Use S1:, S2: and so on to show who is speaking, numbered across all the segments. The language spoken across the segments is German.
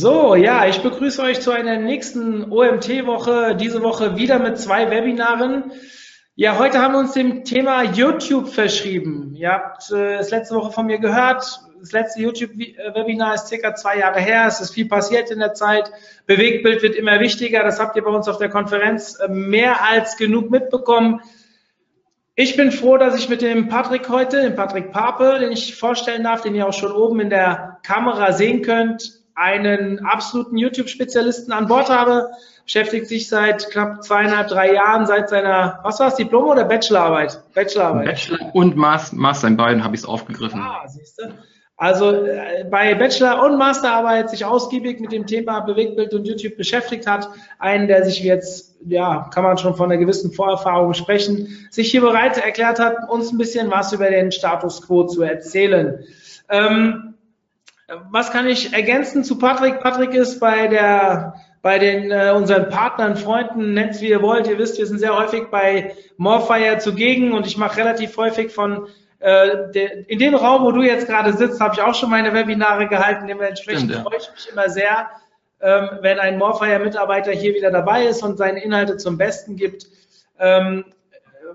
S1: So, ja, ich begrüße euch zu einer nächsten OMT-Woche. Diese Woche wieder mit zwei Webinaren. Ja, heute haben wir uns dem Thema YouTube verschrieben. Ihr habt äh, das letzte Woche von mir gehört. Das letzte YouTube-Webinar ist circa zwei Jahre her. Es ist viel passiert in der Zeit. Bewegtbild wird immer wichtiger. Das habt ihr bei uns auf der Konferenz äh, mehr als genug mitbekommen. Ich bin froh, dass ich mit dem Patrick heute, dem Patrick Pape, den ich vorstellen darf, den ihr auch schon oben in der Kamera sehen könnt, einen absoluten YouTube-Spezialisten an Bord habe, beschäftigt sich seit knapp zweieinhalb, drei Jahren, seit seiner, was war es, Diplom- oder Bachelorarbeit?
S2: Bachelorarbeit. Bachelor und Master, in beiden habe ich es aufgegriffen.
S1: Ah, siehst du. Also äh, bei Bachelor- und Masterarbeit sich ausgiebig mit dem Thema Bewegtbild und YouTube beschäftigt hat, einen, der sich jetzt, ja, kann man schon von einer gewissen Vorerfahrung sprechen, sich hier bereit erklärt hat, uns ein bisschen was über den Status Quo zu erzählen. Ähm, was kann ich ergänzen zu Patrick? Patrick ist bei der bei den äh, unseren Partnern, Freunden, nennt es wie ihr wollt. Ihr wisst, wir sind sehr häufig bei Morfire zugegen und ich mache relativ häufig von äh, de, in dem Raum, wo du jetzt gerade sitzt, habe ich auch schon meine Webinare gehalten. Dementsprechend ja. freue ich mich immer sehr, ähm, wenn ein Morfire-Mitarbeiter hier wieder dabei ist und seine Inhalte zum Besten gibt. Ähm,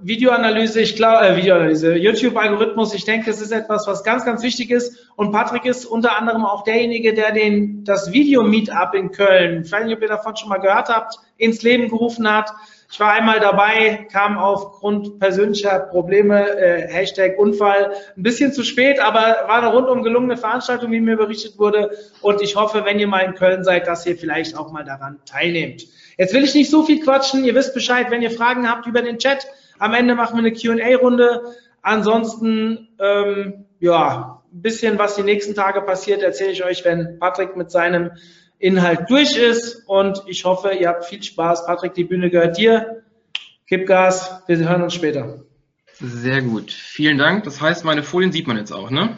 S1: Videoanalyse, ich glaube, äh, Videoanalyse, YouTube-Algorithmus, ich denke, es ist etwas, was ganz, ganz wichtig ist. Und Patrick ist unter anderem auch derjenige, der den, das Video-Meetup in Köln, ich weiß nicht, ob ihr davon schon mal gehört habt, ins Leben gerufen hat. Ich war einmal dabei, kam aufgrund persönlicher Probleme, äh, Hashtag Unfall, ein bisschen zu spät, aber war eine rundum gelungene Veranstaltung, wie mir berichtet wurde. Und ich hoffe, wenn ihr mal in Köln seid, dass ihr vielleicht auch mal daran teilnehmt. Jetzt will ich nicht so viel quatschen. Ihr wisst Bescheid, wenn ihr Fragen habt über den Chat, am Ende machen wir eine QA-Runde. Ansonsten, ähm, ja, ein bisschen, was die nächsten Tage passiert, erzähle ich euch, wenn Patrick mit seinem Inhalt durch ist. Und ich hoffe, ihr habt viel Spaß. Patrick, die Bühne gehört dir. Gib Gas. Wir hören uns später.
S2: Sehr gut. Vielen Dank. Das heißt, meine Folien sieht man jetzt auch, ne?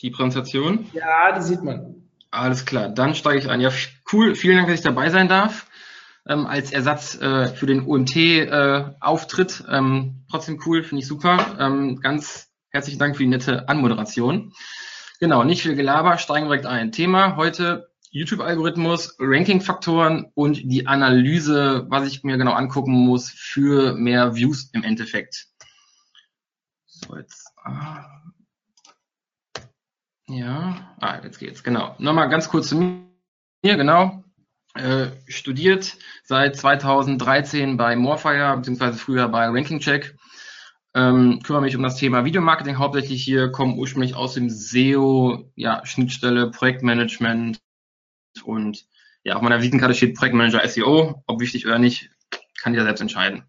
S2: Die Präsentation?
S1: Ja, die sieht man.
S2: Alles klar. Dann steige ich ein. Ja, cool. Vielen Dank, dass ich dabei sein darf ähm, als Ersatz äh, für den UMT-Auftritt. Äh, ähm, trotzdem cool, finde ich super. Ähm, ganz herzlichen Dank für die nette Anmoderation. Genau, nicht viel Gelaber, steigen direkt ein. Thema heute YouTube-Algorithmus, Ranking-Faktoren und die Analyse, was ich mir genau angucken muss für mehr Views im Endeffekt. So, jetzt. Ah. Ja, ah, jetzt geht's, genau. Nochmal ganz kurz zu mir, genau. Äh, studiert seit 2013 bei Morfire, beziehungsweise früher bei Ranking Check. Ähm, kümmere mich um das Thema Videomarketing hauptsächlich hier, komme ursprünglich aus dem SEO, ja, Schnittstelle, Projektmanagement und ja, auf meiner Visitenkarte steht Projektmanager SEO, ob wichtig oder nicht, kann jeder selbst entscheiden.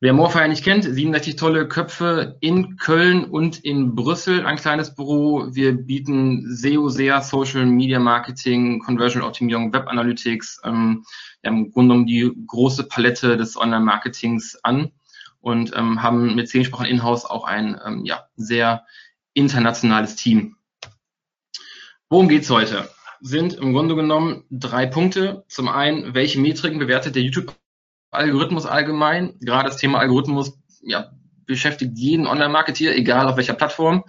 S2: Wer Morfire nicht kennt, 67 tolle Köpfe in Köln und in Brüssel, ein kleines Büro. Wir bieten SEO, SEA, Social Media Marketing, Conversion Optimierung, Web Analytics, ähm, wir haben im Grunde genommen die große Palette des Online-Marketings an und ähm, haben mit zehn Sprachen in-house auch ein ähm, ja, sehr internationales Team. Worum geht's heute? Sind im Grunde genommen drei Punkte. Zum einen, welche Metriken bewertet der YouTube Algorithmus allgemein. Gerade das Thema Algorithmus ja, beschäftigt jeden Online-Marketeer, egal auf welcher Plattform.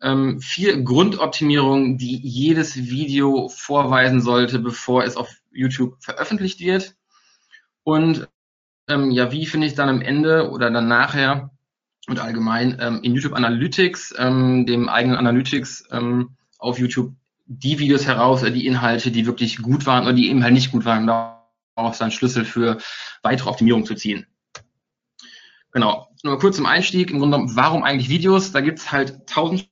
S2: Ähm, vier Grundoptimierungen, die jedes Video vorweisen sollte, bevor es auf YouTube veröffentlicht wird. Und ähm, ja, wie finde ich dann am Ende oder dann nachher und allgemein ähm, in YouTube Analytics, ähm, dem eigenen Analytics ähm, auf YouTube, die Videos heraus, oder die Inhalte, die wirklich gut waren oder die eben halt nicht gut waren daraus dann Schlüssel für weitere Optimierung zu ziehen. Genau. Nur kurz zum Einstieg. Im Grunde genommen, warum eigentlich Videos? Da gibt's halt tausend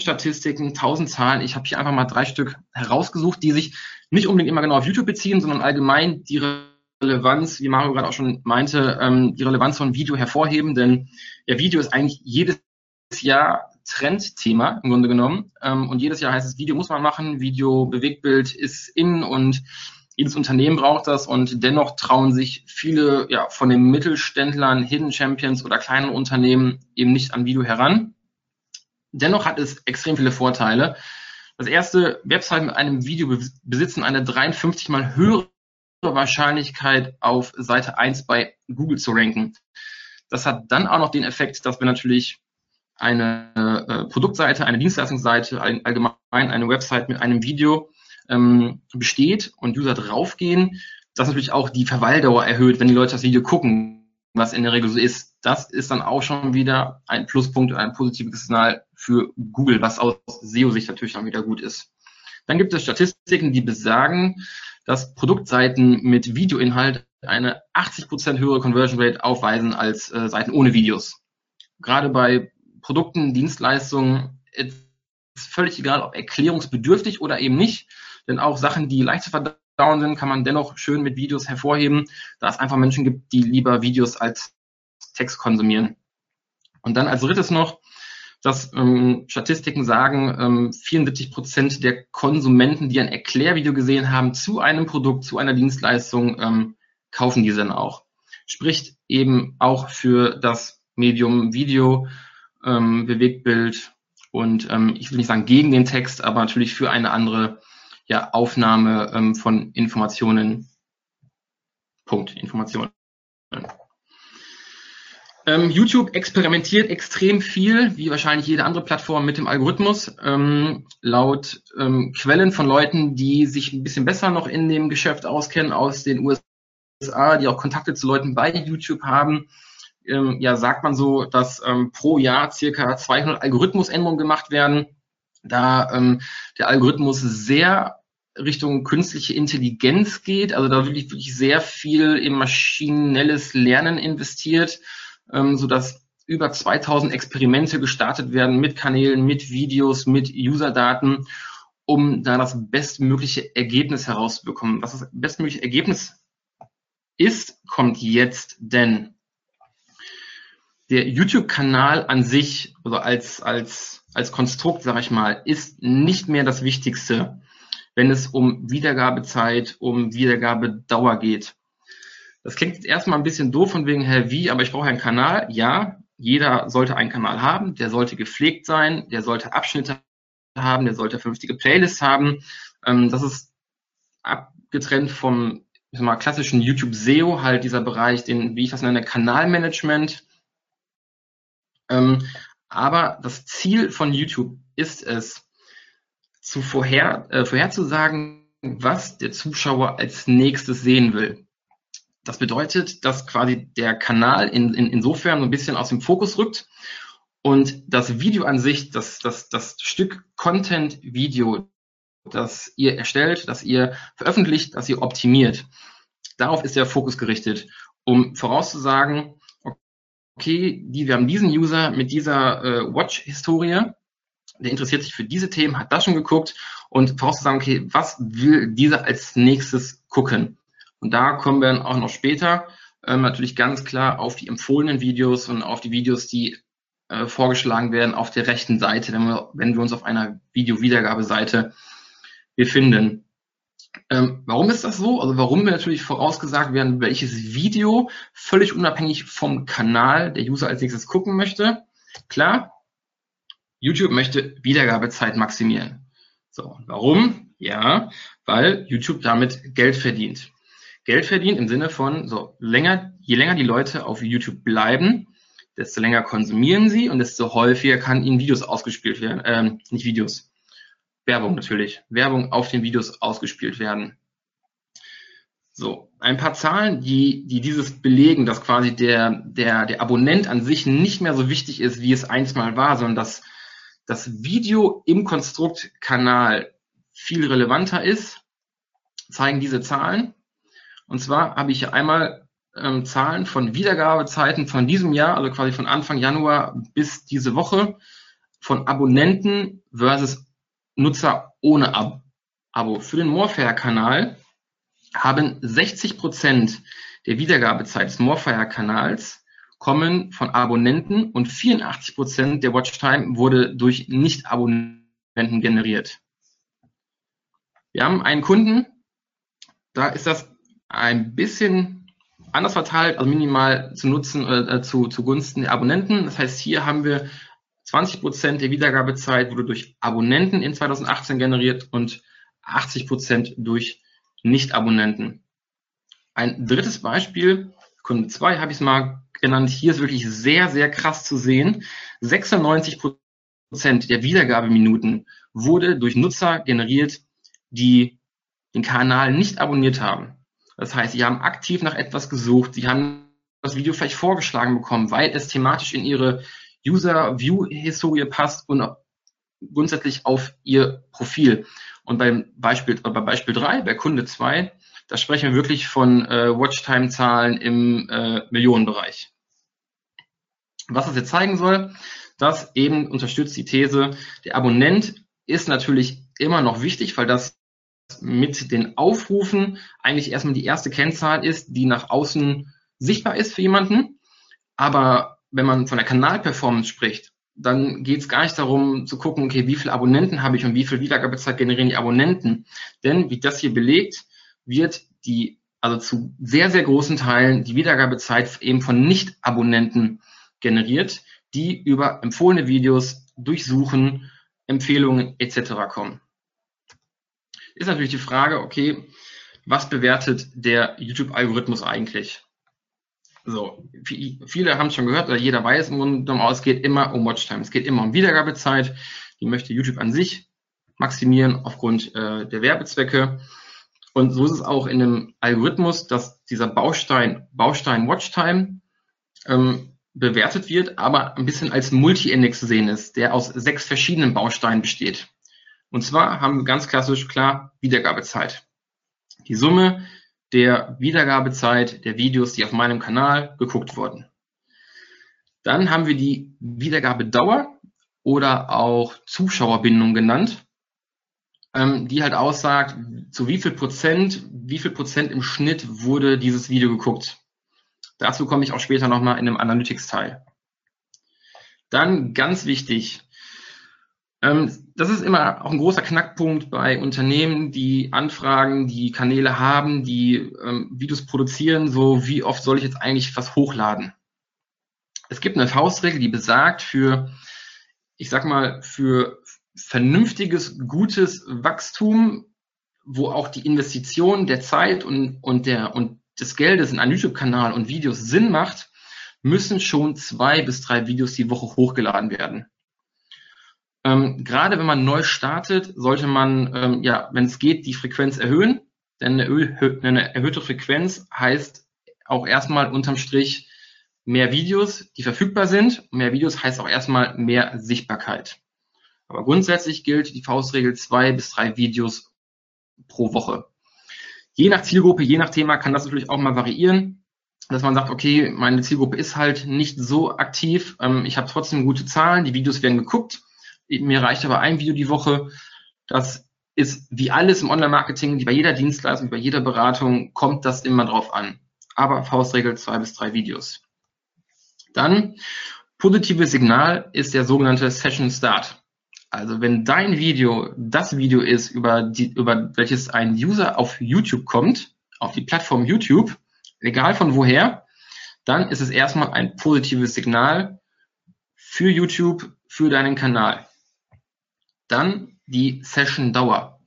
S2: Statistiken, tausend Zahlen. Ich habe hier einfach mal drei Stück herausgesucht, die sich nicht unbedingt immer genau auf YouTube beziehen, sondern allgemein die Relevanz, wie Mario gerade auch schon meinte, ähm, die Relevanz von Video hervorheben. Denn ja, Video ist eigentlich jedes Jahr Trendthema im Grunde genommen. Ähm, und jedes Jahr heißt es, Video muss man machen, Video Bewegtbild ist in und jedes Unternehmen braucht das und dennoch trauen sich viele ja, von den Mittelständlern, Hidden Champions oder kleinen Unternehmen eben nicht an Video heran. Dennoch hat es extrem viele Vorteile. Das erste, Website mit einem Video besitzen eine 53 mal höhere Wahrscheinlichkeit auf Seite 1 bei Google zu ranken. Das hat dann auch noch den Effekt, dass wir natürlich eine äh, Produktseite, eine Dienstleistungsseite, ein, allgemein eine Website mit einem Video ähm, besteht und User draufgehen, das natürlich auch die Verweildauer erhöht, wenn die Leute das Video gucken, was in der Regel so ist. Das ist dann auch schon wieder ein Pluspunkt ein positives Signal für Google, was aus SEO-Sicht natürlich dann wieder gut ist. Dann gibt es Statistiken, die besagen, dass Produktseiten mit Videoinhalt eine 80% höhere Conversion Rate aufweisen als äh, Seiten ohne Videos. Gerade bei Produkten, Dienstleistungen ist völlig egal, ob erklärungsbedürftig oder eben nicht. Denn auch Sachen, die leicht zu verdauen sind, kann man dennoch schön mit Videos hervorheben, da es einfach Menschen gibt, die lieber Videos als Text konsumieren. Und dann als drittes noch, dass ähm, Statistiken sagen, ähm, 74 Prozent der Konsumenten, die ein Erklärvideo gesehen haben zu einem Produkt, zu einer Dienstleistung, ähm, kaufen diese dann auch. Spricht eben auch für das Medium Video, ähm, Bewegtbild und ähm, ich will nicht sagen gegen den Text, aber natürlich für eine andere ja, Aufnahme ähm, von Informationen. Punkt, Informationen. Ähm, YouTube experimentiert extrem viel, wie wahrscheinlich jede andere Plattform mit dem Algorithmus. Ähm, laut ähm, Quellen von Leuten, die sich ein bisschen besser noch in dem Geschäft auskennen aus den USA, die auch Kontakte zu Leuten bei YouTube haben, ähm, ja, sagt man so, dass ähm, pro Jahr circa 200 Algorithmusänderungen gemacht werden, da ähm, der Algorithmus sehr Richtung künstliche Intelligenz geht, also da wirklich, wirklich sehr viel in maschinelles Lernen investiert, ähm, so dass über 2000 Experimente gestartet werden mit Kanälen, mit Videos, mit Userdaten, um da das bestmögliche Ergebnis herauszubekommen. Was das bestmögliche Ergebnis ist, kommt jetzt, denn der YouTube-Kanal an sich, also als, als, als Konstrukt, sage ich mal, ist nicht mehr das Wichtigste wenn es um Wiedergabezeit, um Wiedergabedauer geht. Das klingt jetzt erstmal ein bisschen doof von wegen, Herr, wie, aber ich brauche einen Kanal. Ja, jeder sollte einen Kanal haben, der sollte gepflegt sein, der sollte Abschnitte haben, der sollte vernünftige Playlists haben. Ähm, das ist abgetrennt vom ich mal, klassischen YouTube SEO, halt dieser Bereich, den, wie ich das nenne, Kanalmanagement. Ähm, aber das Ziel von YouTube ist es, zu vorher, äh, vorherzusagen, was der Zuschauer als nächstes sehen will. Das bedeutet, dass quasi der Kanal in, in, insofern so ein bisschen aus dem Fokus rückt und das Video an sich, das, das, das Stück Content-Video, das ihr erstellt, das ihr veröffentlicht, das ihr optimiert, darauf ist der Fokus gerichtet, um vorauszusagen, okay, die, wir haben diesen User mit dieser äh, Watch-Historie, der interessiert sich für diese Themen, hat das schon geguckt und vorauszusagen, okay, was will dieser als nächstes gucken? Und da kommen wir dann auch noch später ähm, natürlich ganz klar auf die empfohlenen Videos und auf die Videos, die äh, vorgeschlagen werden auf der rechten Seite, wenn wir, wenn wir uns auf einer Video-Wiedergabeseite befinden. Ähm, warum ist das so? Also warum wir natürlich vorausgesagt werden, welches Video völlig unabhängig vom Kanal der User als nächstes gucken möchte. Klar, YouTube möchte Wiedergabezeit maximieren. So, warum? Ja, weil YouTube damit Geld verdient. Geld verdient im Sinne von, so, länger, je länger die Leute auf YouTube bleiben, desto länger konsumieren sie und desto häufiger kann ihnen Videos ausgespielt werden, ähm, nicht Videos, Werbung natürlich, Werbung auf den Videos ausgespielt werden. So, ein paar Zahlen, die, die dieses belegen, dass quasi der, der, der Abonnent an sich nicht mehr so wichtig ist, wie es einst mal war, sondern dass das Video im Konstruktkanal viel relevanter ist, zeigen diese Zahlen. Und zwar habe ich hier einmal ähm, Zahlen von Wiedergabezeiten von diesem Jahr, also quasi von Anfang Januar bis diese Woche, von Abonnenten versus Nutzer ohne Ab Abo. Für den Morfire-Kanal haben 60 Prozent der Wiedergabezeit des Morfire-Kanals kommen von Abonnenten und 84 Prozent der Watchtime wurde durch Nicht-Abonnenten generiert. Wir haben einen Kunden, da ist das ein bisschen anders verteilt, also minimal zu nutzen äh, zu, zugunsten der Abonnenten. Das heißt, hier haben wir 20 Prozent der Wiedergabezeit wurde durch Abonnenten in 2018 generiert und 80 Prozent durch Nicht-Abonnenten. Ein drittes Beispiel, Kunde 2 habe ich es mal genannt, hier ist wirklich sehr, sehr krass zu sehen. 96 Prozent der Wiedergabeminuten wurde durch Nutzer generiert, die den Kanal nicht abonniert haben. Das heißt, sie haben aktiv nach etwas gesucht, sie haben das Video vielleicht vorgeschlagen bekommen, weil es thematisch in ihre User-View-Historie passt und grundsätzlich auf ihr Profil. Und beim Beispiel, bei Beispiel 3, bei Kunde 2, da sprechen wir wirklich von äh, Watchtime-Zahlen im äh, Millionenbereich. Was das jetzt zeigen soll, das eben unterstützt die These, der Abonnent ist natürlich immer noch wichtig, weil das mit den Aufrufen eigentlich erstmal die erste Kennzahl ist, die nach außen sichtbar ist für jemanden. Aber wenn man von der Kanalperformance spricht, dann geht es gar nicht darum zu gucken, okay, wie viele Abonnenten habe ich und wie viel Wiedergabezeit generieren die Abonnenten. Denn wie das hier belegt, wird die, also zu sehr, sehr großen Teilen die Wiedergabezeit eben von Nicht-Abonnenten generiert, die über empfohlene Videos durchsuchen, Empfehlungen etc. kommen. Ist natürlich die Frage, okay, was bewertet der YouTube-Algorithmus eigentlich? So, viele haben es schon gehört, oder jeder weiß im Grunde genommen, es geht immer um Watchtime. Es geht immer um Wiedergabezeit. Die möchte YouTube an sich maximieren aufgrund äh, der Werbezwecke. Und so ist es auch in dem Algorithmus, dass dieser Baustein, Baustein Watchtime, ähm, bewertet wird, aber ein bisschen als Multi-Index zu sehen ist, der aus sechs verschiedenen Bausteinen besteht. Und zwar haben wir ganz klassisch klar Wiedergabezeit. Die Summe der Wiedergabezeit der Videos, die auf meinem Kanal geguckt wurden. Dann haben wir die Wiedergabedauer oder auch Zuschauerbindung genannt, ähm, die halt aussagt, zu wie viel Prozent, wie viel Prozent im Schnitt wurde dieses Video geguckt. Dazu komme ich auch später nochmal in einem Analytics-Teil. Dann ganz wichtig, ähm, das ist immer auch ein großer Knackpunkt bei Unternehmen, die Anfragen, die Kanäle haben, die ähm, Videos produzieren, so wie oft soll ich jetzt eigentlich was hochladen? Es gibt eine Faustregel, die besagt für, ich sag mal, für vernünftiges, gutes Wachstum, wo auch die Investition der Zeit und, und, der, und des Geldes in einen YouTube-Kanal und Videos Sinn macht, müssen schon zwei bis drei Videos die Woche hochgeladen werden. Ähm, gerade wenn man neu startet, sollte man, ähm, ja, wenn es geht, die Frequenz erhöhen. Denn eine, eine erhöhte Frequenz heißt auch erstmal unterm Strich mehr Videos, die verfügbar sind. Mehr Videos heißt auch erstmal mehr Sichtbarkeit. Aber grundsätzlich gilt die Faustregel zwei bis drei Videos pro Woche. Je nach Zielgruppe, je nach Thema kann das natürlich auch mal variieren, dass man sagt, okay, meine Zielgruppe ist halt nicht so aktiv, ähm, ich habe trotzdem gute Zahlen, die Videos werden geguckt mir reicht aber ein Video die Woche. Das ist wie alles im Online-Marketing, bei jeder Dienstleistung, bei jeder Beratung, kommt das immer drauf an. Aber Faustregel zwei bis drei Videos. Dann positives Signal ist der sogenannte Session Start. Also wenn dein Video das Video ist, über, die, über welches ein User auf YouTube kommt, auf die Plattform YouTube, egal von woher, dann ist es erstmal ein positives Signal für YouTube, für deinen Kanal. Dann die Session-Dauer.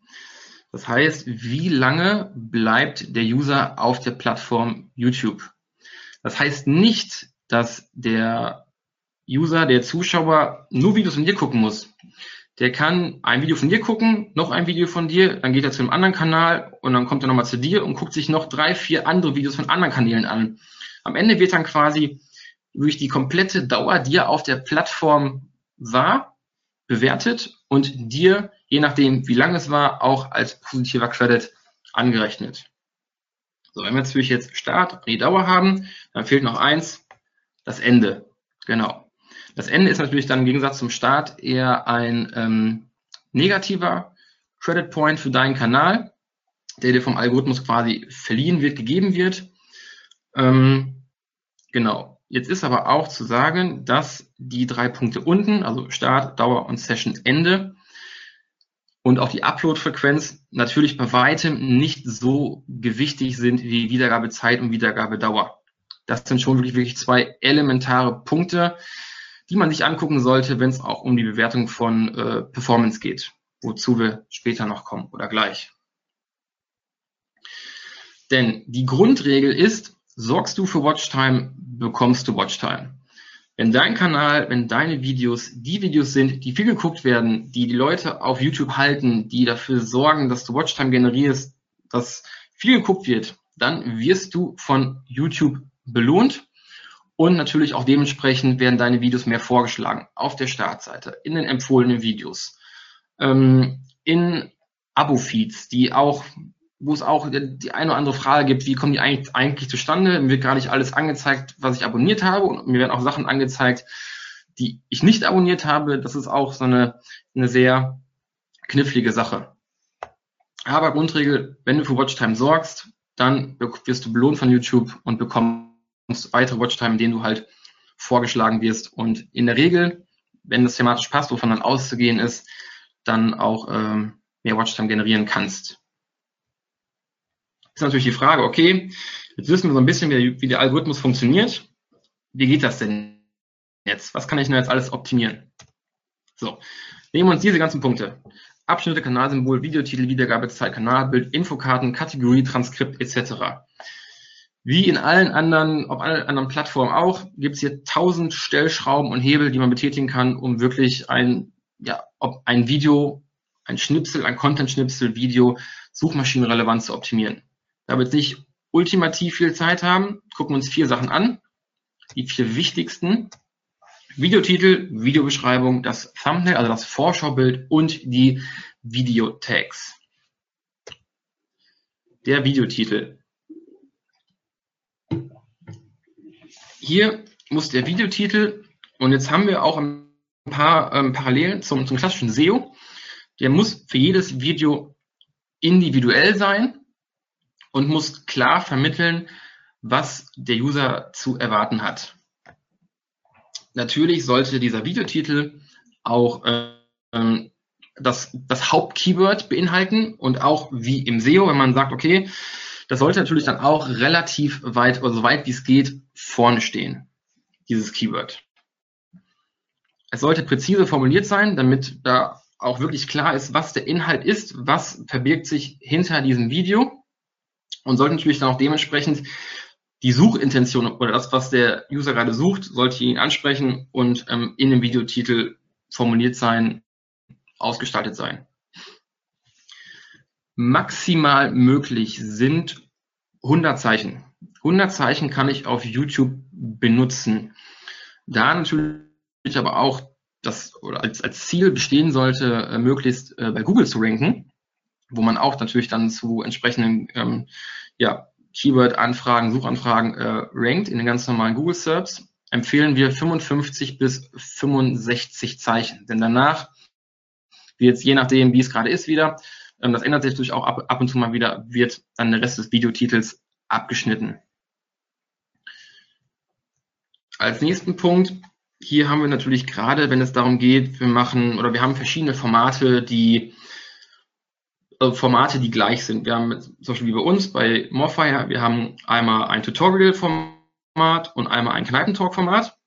S2: Das heißt, wie lange bleibt der User auf der Plattform YouTube? Das heißt nicht, dass der User, der Zuschauer nur Videos von dir gucken muss. Der kann ein Video von dir gucken, noch ein Video von dir, dann geht er zu einem anderen Kanal und dann kommt er nochmal zu dir und guckt sich noch drei, vier andere Videos von anderen Kanälen an. Am Ende wird dann quasi durch die komplette Dauer, die er auf der Plattform war, bewertet und dir, je nachdem wie lang es war, auch als positiver Credit angerechnet. So, wenn wir natürlich jetzt Start und die Dauer haben, dann fehlt noch eins, das Ende. Genau. Das Ende ist natürlich dann im Gegensatz zum Start eher ein ähm, negativer Credit Point für deinen Kanal, der dir vom Algorithmus quasi verliehen wird, gegeben wird. Ähm, genau. Jetzt ist aber auch zu sagen, dass die drei Punkte unten, also Start, Dauer und Session Ende, und auch die Upload-Frequenz natürlich bei weitem nicht so gewichtig sind wie Wiedergabezeit und Wiedergabedauer. Das sind schon wirklich, wirklich zwei elementare Punkte, die man sich angucken sollte, wenn es auch um die Bewertung von äh, Performance geht, wozu wir später noch kommen oder gleich. Denn die Grundregel ist, sorgst du für Watchtime, bekommst du Watchtime. Wenn dein Kanal, wenn deine Videos die Videos sind, die viel geguckt werden, die die Leute auf YouTube halten, die dafür sorgen, dass du Watchtime generierst, dass viel geguckt wird, dann wirst du von YouTube belohnt und natürlich auch dementsprechend werden deine Videos mehr vorgeschlagen auf der Startseite, in den empfohlenen Videos, ähm, in Abo-Feeds, die auch wo es auch die eine oder andere Frage gibt, wie kommen die eigentlich, eigentlich zustande? Mir wird gar nicht alles angezeigt, was ich abonniert habe und mir werden auch Sachen angezeigt, die ich nicht abonniert habe. Das ist auch so eine, eine sehr knifflige Sache. Aber Grundregel, wenn du für Watchtime sorgst, dann wirst du belohnt von YouTube und bekommst weitere Watchtime, in denen du halt vorgeschlagen wirst. Und in der Regel, wenn das thematisch passt, wovon dann auszugehen ist, dann auch ähm, mehr Watchtime generieren kannst ist natürlich die Frage, okay, jetzt wissen wir so ein bisschen, wie, wie der Algorithmus funktioniert. Wie geht das denn jetzt? Was kann ich denn jetzt alles optimieren? So, nehmen wir uns diese ganzen Punkte. Abschnitte, Kanalsymbol, Videotitel, Wiedergabezeit, Kanalbild, Infokarten, Kategorie, Transkript etc. Wie in allen anderen, auf allen anderen Plattformen auch, gibt es hier tausend Stellschrauben und Hebel, die man betätigen kann, um wirklich ein, ja, ob ein Video, ein Schnipsel, ein Content-Schnipsel, Video, suchmaschinenrelevant zu optimieren. Da wir jetzt nicht ultimativ viel Zeit haben, gucken wir uns vier Sachen an. Die vier wichtigsten. Videotitel, Videobeschreibung, das Thumbnail, also das Vorschaubild und die Videotags. Der Videotitel. Hier muss der Videotitel, und jetzt haben wir auch ein paar ähm, Parallelen zum, zum klassischen SEO, der muss für jedes Video individuell sein und muss klar vermitteln, was der User zu erwarten hat. Natürlich sollte dieser Videotitel auch ähm, das, das Hauptkeyword beinhalten und auch wie im SEO, wenn man sagt, okay, das sollte natürlich dann auch relativ weit oder so weit wie es geht vorne stehen, dieses Keyword. Es sollte präzise formuliert sein, damit da auch wirklich klar ist, was der Inhalt ist, was verbirgt sich hinter diesem Video und sollte natürlich dann auch dementsprechend die Suchintention oder das, was der User gerade sucht, sollte ihn ansprechen und ähm, in dem Videotitel formuliert sein, ausgestaltet sein. Maximal möglich sind 100 Zeichen. 100 Zeichen kann ich auf YouTube benutzen. Da natürlich aber auch das oder als, als Ziel bestehen sollte, äh, möglichst äh, bei Google zu ranken wo man auch natürlich dann zu entsprechenden ähm, ja, Keyword-Anfragen, Suchanfragen äh, rankt in den ganz normalen Google Search, empfehlen wir 55 bis 65 Zeichen. Denn danach wird je nachdem, wie es gerade ist, wieder, ähm, das ändert sich natürlich auch ab, ab und zu mal wieder, wird dann der Rest des Videotitels abgeschnitten. Als nächsten Punkt, hier haben wir natürlich gerade, wenn es darum geht, wir machen oder wir haben verschiedene Formate, die äh, Formate, die gleich sind. Wir haben zum Beispiel wie bei uns bei Morfire, wir haben einmal ein Tutorial-Format und einmal ein Kneipentalk-Format.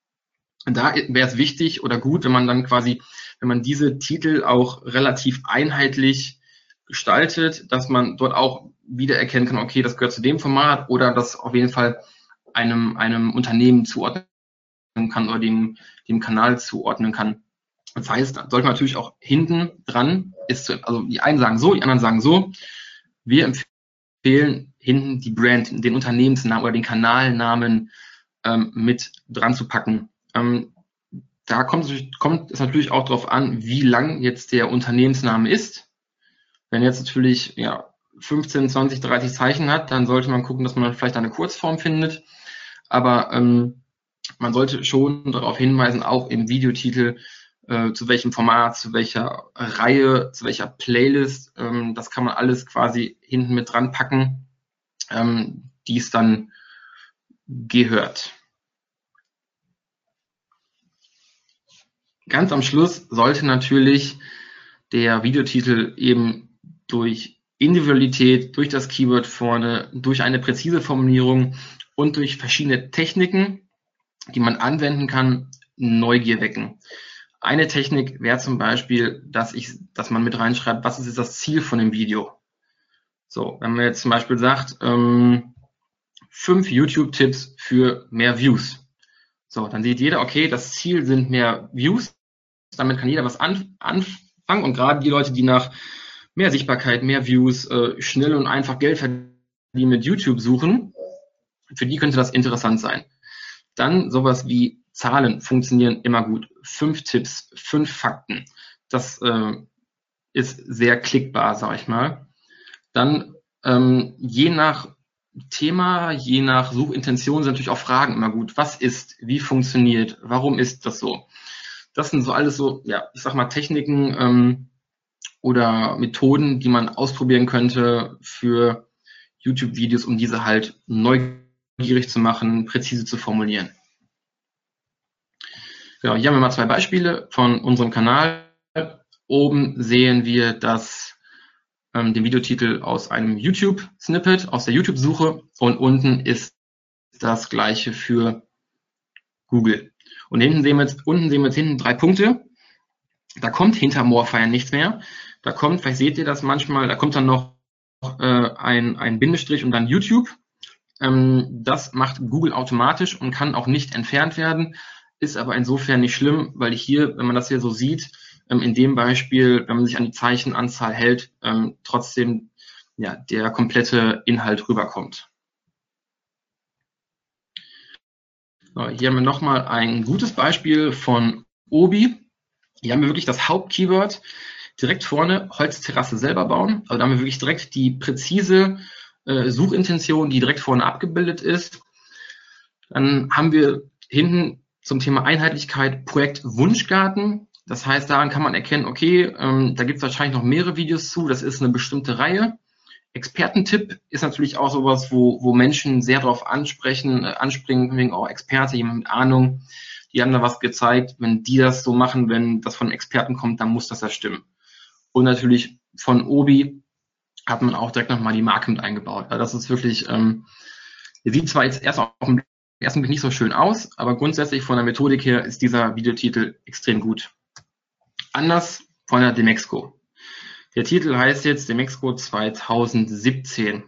S2: Da wäre es wichtig oder gut, wenn man dann quasi, wenn man diese Titel auch relativ einheitlich gestaltet, dass man dort auch wiedererkennen kann, okay, das gehört zu dem Format oder das auf jeden Fall einem, einem Unternehmen zuordnen kann oder dem, dem Kanal zuordnen kann. Das heißt, sollte man natürlich auch hinten dran, ist, also die einen sagen so, die anderen sagen so. Wir empfehlen hinten die Brand, den Unternehmensnamen oder den Kanalnamen ähm, mit dran zu packen. Ähm, da kommt, kommt es natürlich auch darauf an, wie lang jetzt der Unternehmensname ist. Wenn jetzt natürlich ja, 15, 20, 30 Zeichen hat, dann sollte man gucken, dass man vielleicht eine Kurzform findet. Aber ähm, man sollte schon darauf hinweisen, auch im Videotitel, äh, zu welchem Format, zu welcher Reihe, zu welcher Playlist. Ähm, das kann man alles quasi hinten mit dran packen, ähm, die es dann gehört. Ganz am Schluss sollte natürlich der Videotitel eben durch Individualität, durch das Keyword vorne, durch eine präzise Formulierung und durch verschiedene Techniken, die man anwenden kann, Neugier wecken. Eine Technik wäre zum Beispiel, dass ich, dass man mit reinschreibt, was ist jetzt das Ziel von dem Video? So, wenn man jetzt zum Beispiel sagt, ähm, fünf YouTube-Tipps für mehr Views. So, dann sieht jeder, okay, das Ziel sind mehr Views. Damit kann jeder was an, anfangen und gerade die Leute, die nach mehr Sichtbarkeit, mehr Views, äh, schnell und einfach Geld verdienen mit YouTube suchen, für die könnte das interessant sein. Dann sowas wie Zahlen funktionieren immer gut. Fünf Tipps, fünf Fakten. Das äh, ist sehr klickbar, sag ich mal. Dann ähm, je nach Thema, je nach Suchintention sind natürlich auch Fragen immer gut. Was ist? Wie funktioniert? Warum ist das so? Das sind so alles so, ja, ich sag mal Techniken ähm, oder Methoden, die man ausprobieren könnte für YouTube-Videos, um diese halt neugierig zu machen, präzise zu formulieren. Ja, hier haben wir mal zwei Beispiele von unserem Kanal. Oben sehen wir das ähm, den Videotitel aus einem YouTube-Snippet, aus der YouTube-Suche und unten ist das gleiche für Google. Und hinten sehen wir jetzt, unten sehen wir jetzt hinten drei Punkte. Da kommt hinter Morfire nichts mehr. Da kommt, vielleicht seht ihr das manchmal, da kommt dann noch äh, ein, ein Bindestrich und dann YouTube. Ähm, das macht Google automatisch und kann auch nicht entfernt werden, ist aber insofern nicht schlimm, weil hier, wenn man das hier so sieht, ähm, in dem Beispiel, wenn man sich an die Zeichenanzahl hält, ähm, trotzdem ja, der komplette Inhalt rüberkommt. So, hier haben wir nochmal ein gutes Beispiel von Obi. Hier haben wir wirklich das Hauptkeyword direkt vorne, Holzterrasse selber bauen. Also da haben wir wirklich direkt die präzise äh, Suchintention, die direkt vorne abgebildet ist. Dann haben wir hinten zum Thema Einheitlichkeit Projekt Wunschgarten. Das heißt, daran kann man erkennen, okay, ähm, da gibt es wahrscheinlich noch mehrere Videos zu, das ist eine bestimmte Reihe. Expertentipp ist natürlich auch sowas, wo, wo Menschen sehr darauf ansprechen, äh, anspringen, wegen auch Experte, jemand mit Ahnung, die haben da was gezeigt, wenn die das so machen, wenn das von Experten kommt, dann muss das ja stimmen. Und natürlich von Obi hat man auch direkt nochmal die Marke mit eingebaut. Also das ist wirklich, ähm, sieht zwar jetzt erst auf dem ersten Blick nicht so schön aus, aber grundsätzlich von der Methodik her ist dieser Videotitel extrem gut anders von der Demexco. Der Titel heißt jetzt Demexco 2017.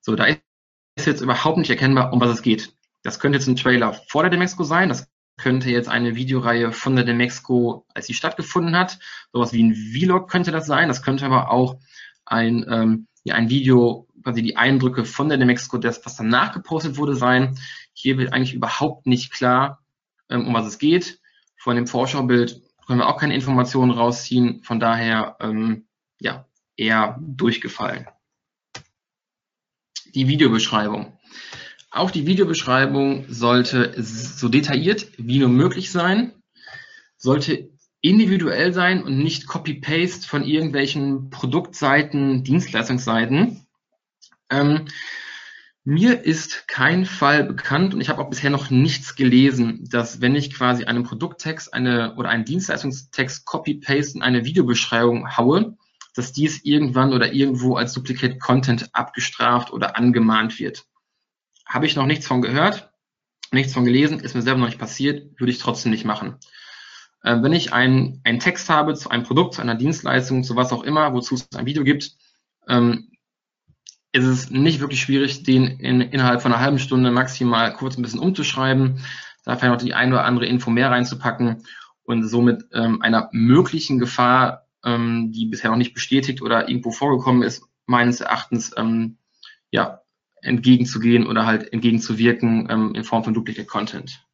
S2: So, da ist jetzt überhaupt nicht erkennbar, um was es geht. Das könnte jetzt ein Trailer vor der Demexco sein, das könnte jetzt eine Videoreihe von der Demexco, als sie stattgefunden hat. Sowas wie ein Vlog könnte das sein. Das könnte aber auch ein, ähm, ja, ein Video, quasi die Eindrücke von der Demexco, das, was danach gepostet wurde, sein. Hier wird eigentlich überhaupt nicht klar, ähm, um was es geht. Von dem Vorschaubild können wir auch keine Informationen rausziehen. Von daher, ähm, ja, eher durchgefallen. Die Videobeschreibung. Auch die Videobeschreibung sollte so detailliert wie nur möglich sein, sollte individuell sein und nicht Copy-Paste von irgendwelchen Produktseiten, Dienstleistungsseiten. Ähm, mir ist kein Fall bekannt und ich habe auch bisher noch nichts gelesen, dass wenn ich quasi einen Produkttext eine, oder einen Dienstleistungstext copy-paste in eine Videobeschreibung haue, dass dies irgendwann oder irgendwo als Duplicate Content abgestraft oder angemahnt wird. Habe ich noch nichts von gehört, nichts von gelesen, ist mir selber noch nicht passiert, würde ich trotzdem nicht machen. Äh, wenn ich einen, einen Text habe zu einem Produkt, zu einer Dienstleistung, zu was auch immer, wozu es ein Video gibt, ähm, ist es nicht wirklich schwierig, den in, innerhalb von einer halben Stunde maximal kurz ein bisschen umzuschreiben, da vielleicht noch die eine oder andere Info mehr reinzupacken und somit ähm, einer möglichen Gefahr, ähm, die bisher noch nicht bestätigt oder irgendwo vorgekommen ist, meines Erachtens ähm, ja, entgegenzugehen oder halt entgegenzuwirken ähm, in Form von Duplicate Content.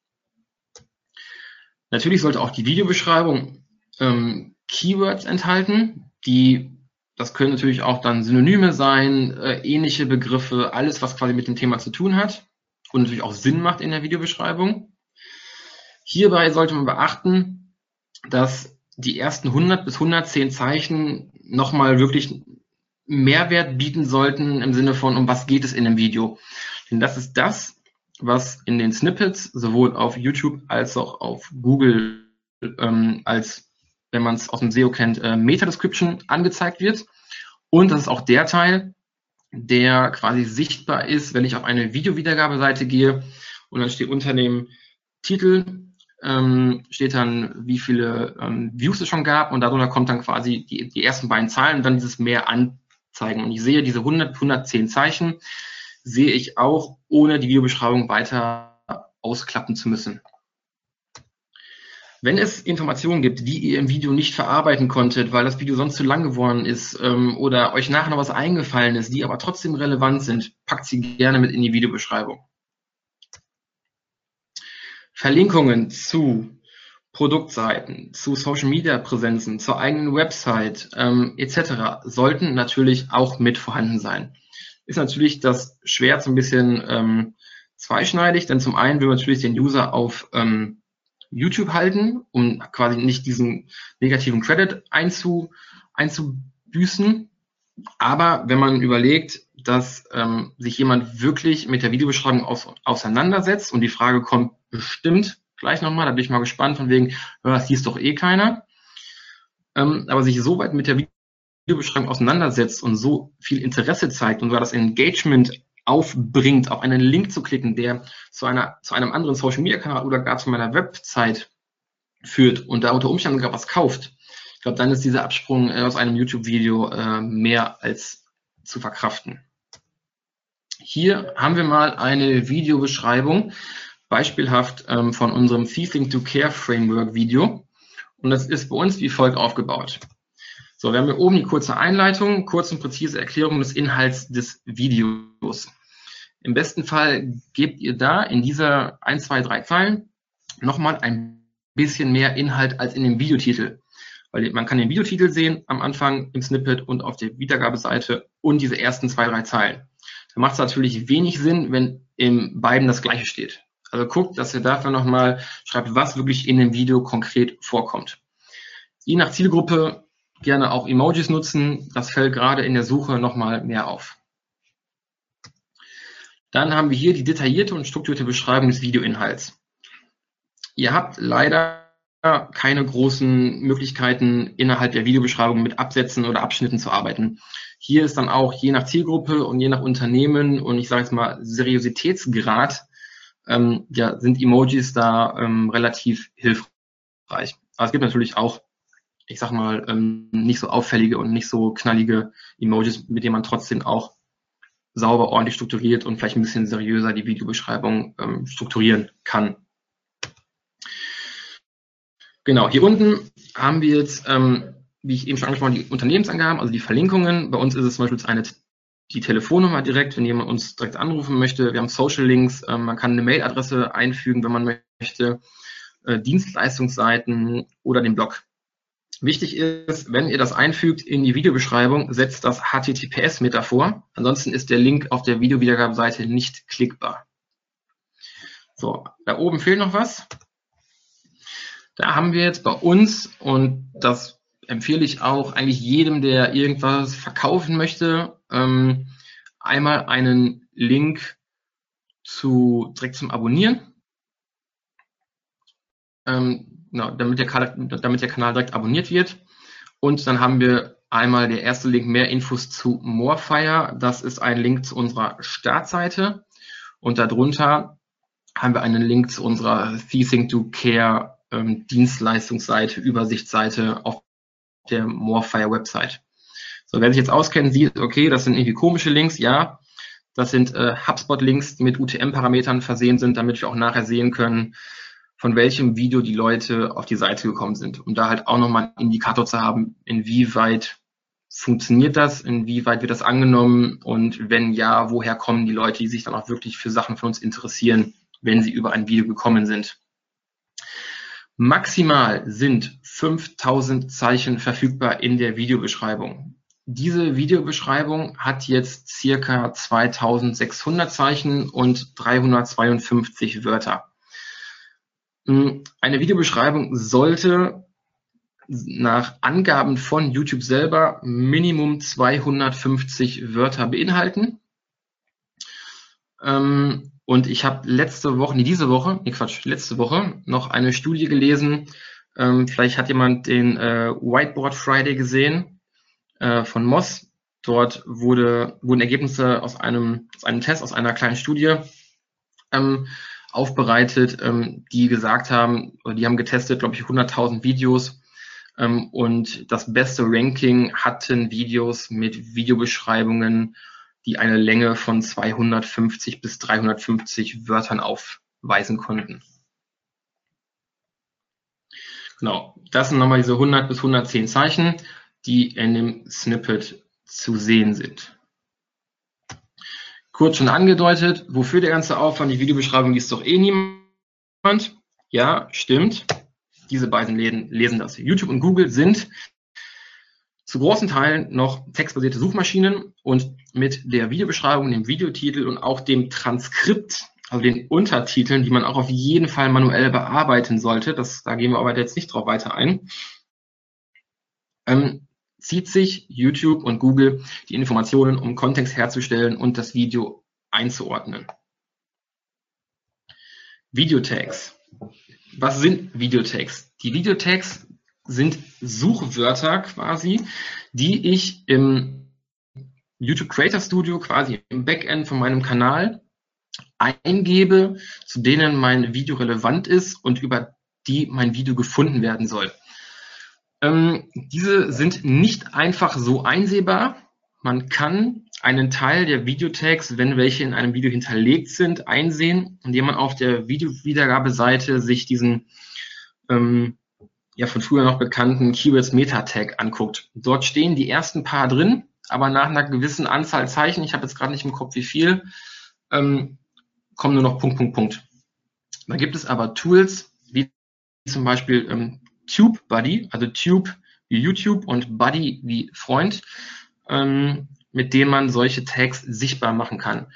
S2: Natürlich sollte auch die Videobeschreibung ähm, Keywords enthalten, die das können natürlich auch dann Synonyme sein, äh, ähnliche Begriffe, alles, was quasi mit dem Thema zu tun hat und natürlich auch Sinn macht in der Videobeschreibung. Hierbei sollte man beachten, dass die ersten 100 bis 110 Zeichen nochmal wirklich Mehrwert bieten sollten im Sinne von, um was geht es in dem Video. Denn das ist das, was in den Snippets sowohl auf YouTube als auch auf Google ähm, als wenn man es aus dem SEO kennt, äh, Meta-Description angezeigt wird. Und das ist auch der Teil, der quasi sichtbar ist, wenn ich auf eine Videowiedergabeseite gehe und dann steht unter dem Titel, ähm, steht dann, wie viele ähm, Views es schon gab und darunter kommt dann quasi die, die ersten beiden Zahlen und dann dieses mehr anzeigen. Und ich sehe diese 100, 110 Zeichen, sehe ich auch, ohne die Videobeschreibung weiter ausklappen zu müssen. Wenn es Informationen gibt, die ihr im Video nicht verarbeiten konntet, weil das Video sonst zu lang geworden ist ähm, oder euch nachher noch was eingefallen ist, die aber trotzdem relevant sind, packt sie gerne mit in die Videobeschreibung. Verlinkungen zu Produktseiten, zu Social Media Präsenzen, zur eigenen Website ähm, etc. sollten natürlich auch mit vorhanden sein. Ist natürlich das Schwert so ein bisschen ähm, zweischneidig, denn zum einen will man natürlich den User auf ähm, YouTube halten, um quasi nicht diesen negativen Credit einzu, einzubüßen. Aber wenn man überlegt, dass ähm, sich jemand wirklich mit der Videobeschreibung aus, auseinandersetzt und die Frage kommt bestimmt gleich nochmal, da bin ich mal gespannt von wegen, das hieß doch eh keiner, ähm, aber sich so weit mit der Videobeschreibung auseinandersetzt und so viel Interesse zeigt und sogar das Engagement aufbringt, auf einen Link zu klicken, der zu einer, zu einem anderen Social Media Kanal oder gar zu meiner Website führt und da unter Umständen sogar was kauft. Ich glaube, dann ist dieser Absprung äh, aus einem YouTube-Video äh, mehr als zu verkraften. Hier haben wir mal eine Videobeschreibung, beispielhaft ähm, von unserem Thiefing to Care Framework Video. Und das ist bei uns wie folgt aufgebaut. So, wir haben hier oben die kurze Einleitung, kurz und präzise Erklärung des Inhalts des Videos. Im besten Fall gebt ihr da in dieser 1, 2, 3 Zeilen nochmal ein bisschen mehr Inhalt als in dem Videotitel. Weil man kann den Videotitel sehen am Anfang im Snippet und auf der Wiedergabeseite und diese ersten zwei, drei Zeilen. Da macht es natürlich wenig Sinn, wenn in beiden das gleiche steht. Also guckt, dass ihr dafür nochmal schreibt, was wirklich in dem Video konkret vorkommt. Je nach Zielgruppe gerne auch Emojis nutzen. Das fällt gerade in der Suche nochmal mehr auf. Dann haben wir hier die detaillierte und strukturierte Beschreibung des Videoinhalts. Ihr habt leider keine großen Möglichkeiten, innerhalb der Videobeschreibung mit Absätzen oder Abschnitten zu arbeiten. Hier ist dann auch je nach Zielgruppe und je nach Unternehmen und ich sage jetzt mal Seriositätsgrad, ähm, ja, sind Emojis da ähm, relativ hilfreich. Aber es gibt natürlich auch ich sag mal, ähm, nicht so auffällige und nicht so knallige Emojis, mit denen man trotzdem auch sauber, ordentlich strukturiert und vielleicht ein bisschen seriöser die Videobeschreibung ähm, strukturieren kann. Genau, hier unten haben wir jetzt, ähm, wie ich eben schon angesprochen habe, die Unternehmensangaben, also die Verlinkungen. Bei uns ist es zum Beispiel eine, die Telefonnummer direkt, wenn jemand uns direkt anrufen möchte. Wir haben Social Links, ähm, man kann eine Mailadresse einfügen, wenn man möchte, äh, Dienstleistungsseiten oder den Blog. Wichtig ist, wenn ihr das einfügt in die Videobeschreibung, setzt das HTTPS mit davor. Ansonsten ist der Link auf der Videowiedergabeseite nicht klickbar. So, da oben fehlt noch was. Da haben wir jetzt bei uns, und das empfehle ich auch eigentlich jedem, der irgendwas verkaufen möchte, ähm, einmal einen Link zu, direkt zum Abonnieren. Ähm, genau, damit, der Kanal, damit der Kanal direkt abonniert wird. Und dann haben wir einmal der erste Link, mehr Infos zu Morefire. Das ist ein Link zu unserer Startseite. Und darunter haben wir einen Link zu unserer Thiesing to Care ähm, Dienstleistungsseite, Übersichtsseite auf der Morefire Website. So, wer sich jetzt auskennt, sieht, okay, das sind irgendwie komische Links, ja. Das sind äh, HubSpot-Links, die mit UTM-Parametern versehen sind, damit wir auch nachher sehen können, von welchem Video die Leute auf die Seite gekommen sind, um da halt auch nochmal einen Indikator zu haben, inwieweit funktioniert das, inwieweit wird das angenommen und wenn ja, woher kommen die Leute, die sich dann auch wirklich für Sachen von uns interessieren, wenn sie über ein Video gekommen sind. Maximal sind 5000 Zeichen verfügbar in der Videobeschreibung. Diese Videobeschreibung hat jetzt circa 2600 Zeichen und 352 Wörter. Hm, eine Videobeschreibung sollte nach Angaben von YouTube selber Minimum 250 Wörter beinhalten. Ähm, und ich habe letzte Woche, nee, diese Woche, nee, Quatsch, letzte Woche noch eine Studie gelesen, Ähm, vielleicht hat jemand den äh, Whiteboard Friday gesehen äh, von Moss. Dort wurde, wurden Ergebnisse aus einem, aus einem Test, aus einer kleinen Studie ähm, aufbereitet, ähm, die gesagt haben, oder die haben getestet, glaube ich, 100.000 Videos ähm, und das beste Ranking hatten Videos mit Videobeschreibungen, die eine Länge von 250 bis 350 Wörtern aufweisen konnten. Genau, das sind nochmal diese 100 bis 110 Zeichen, die in dem Snippet zu sehen sind. Kurz schon angedeutet, wofür der ganze Aufwand, die Videobeschreibung liest doch eh niemand. Ja, stimmt. Diese beiden Läden lesen das. YouTube und Google sind zu großen Teilen noch textbasierte Suchmaschinen und mit der Videobeschreibung, dem Videotitel und auch dem Transkript also den Untertiteln, die man auch auf jeden Fall manuell bearbeiten sollte, das, da gehen wir aber jetzt nicht drauf weiter ein, ähm, zieht sich YouTube und Google die Informationen, um Kontext herzustellen und das Video einzuordnen. Videotags. Was sind Videotags? Die Videotags sind Suchwörter quasi, die ich im YouTube Creator Studio quasi im Backend von meinem Kanal eingebe, zu denen mein Video relevant ist und über die mein Video gefunden werden soll. Ähm, diese sind nicht einfach so einsehbar. Man kann einen Teil der Videotags, wenn welche in einem Video hinterlegt sind, einsehen, indem man auf der Videowiedergabeseite sich diesen ähm, ja von früher noch bekannten Keywords Meta Tag anguckt. Dort stehen die ersten paar drin, aber nach einer gewissen Anzahl Zeichen, ich habe jetzt gerade nicht im Kopf wie viel, ähm, kommen nur noch Punkt, Punkt, Punkt. Da gibt es aber Tools, wie zum Beispiel ähm, TubeBuddy, also Tube wie YouTube und Buddy wie Freund, ähm, mit dem man solche Tags sichtbar machen kann.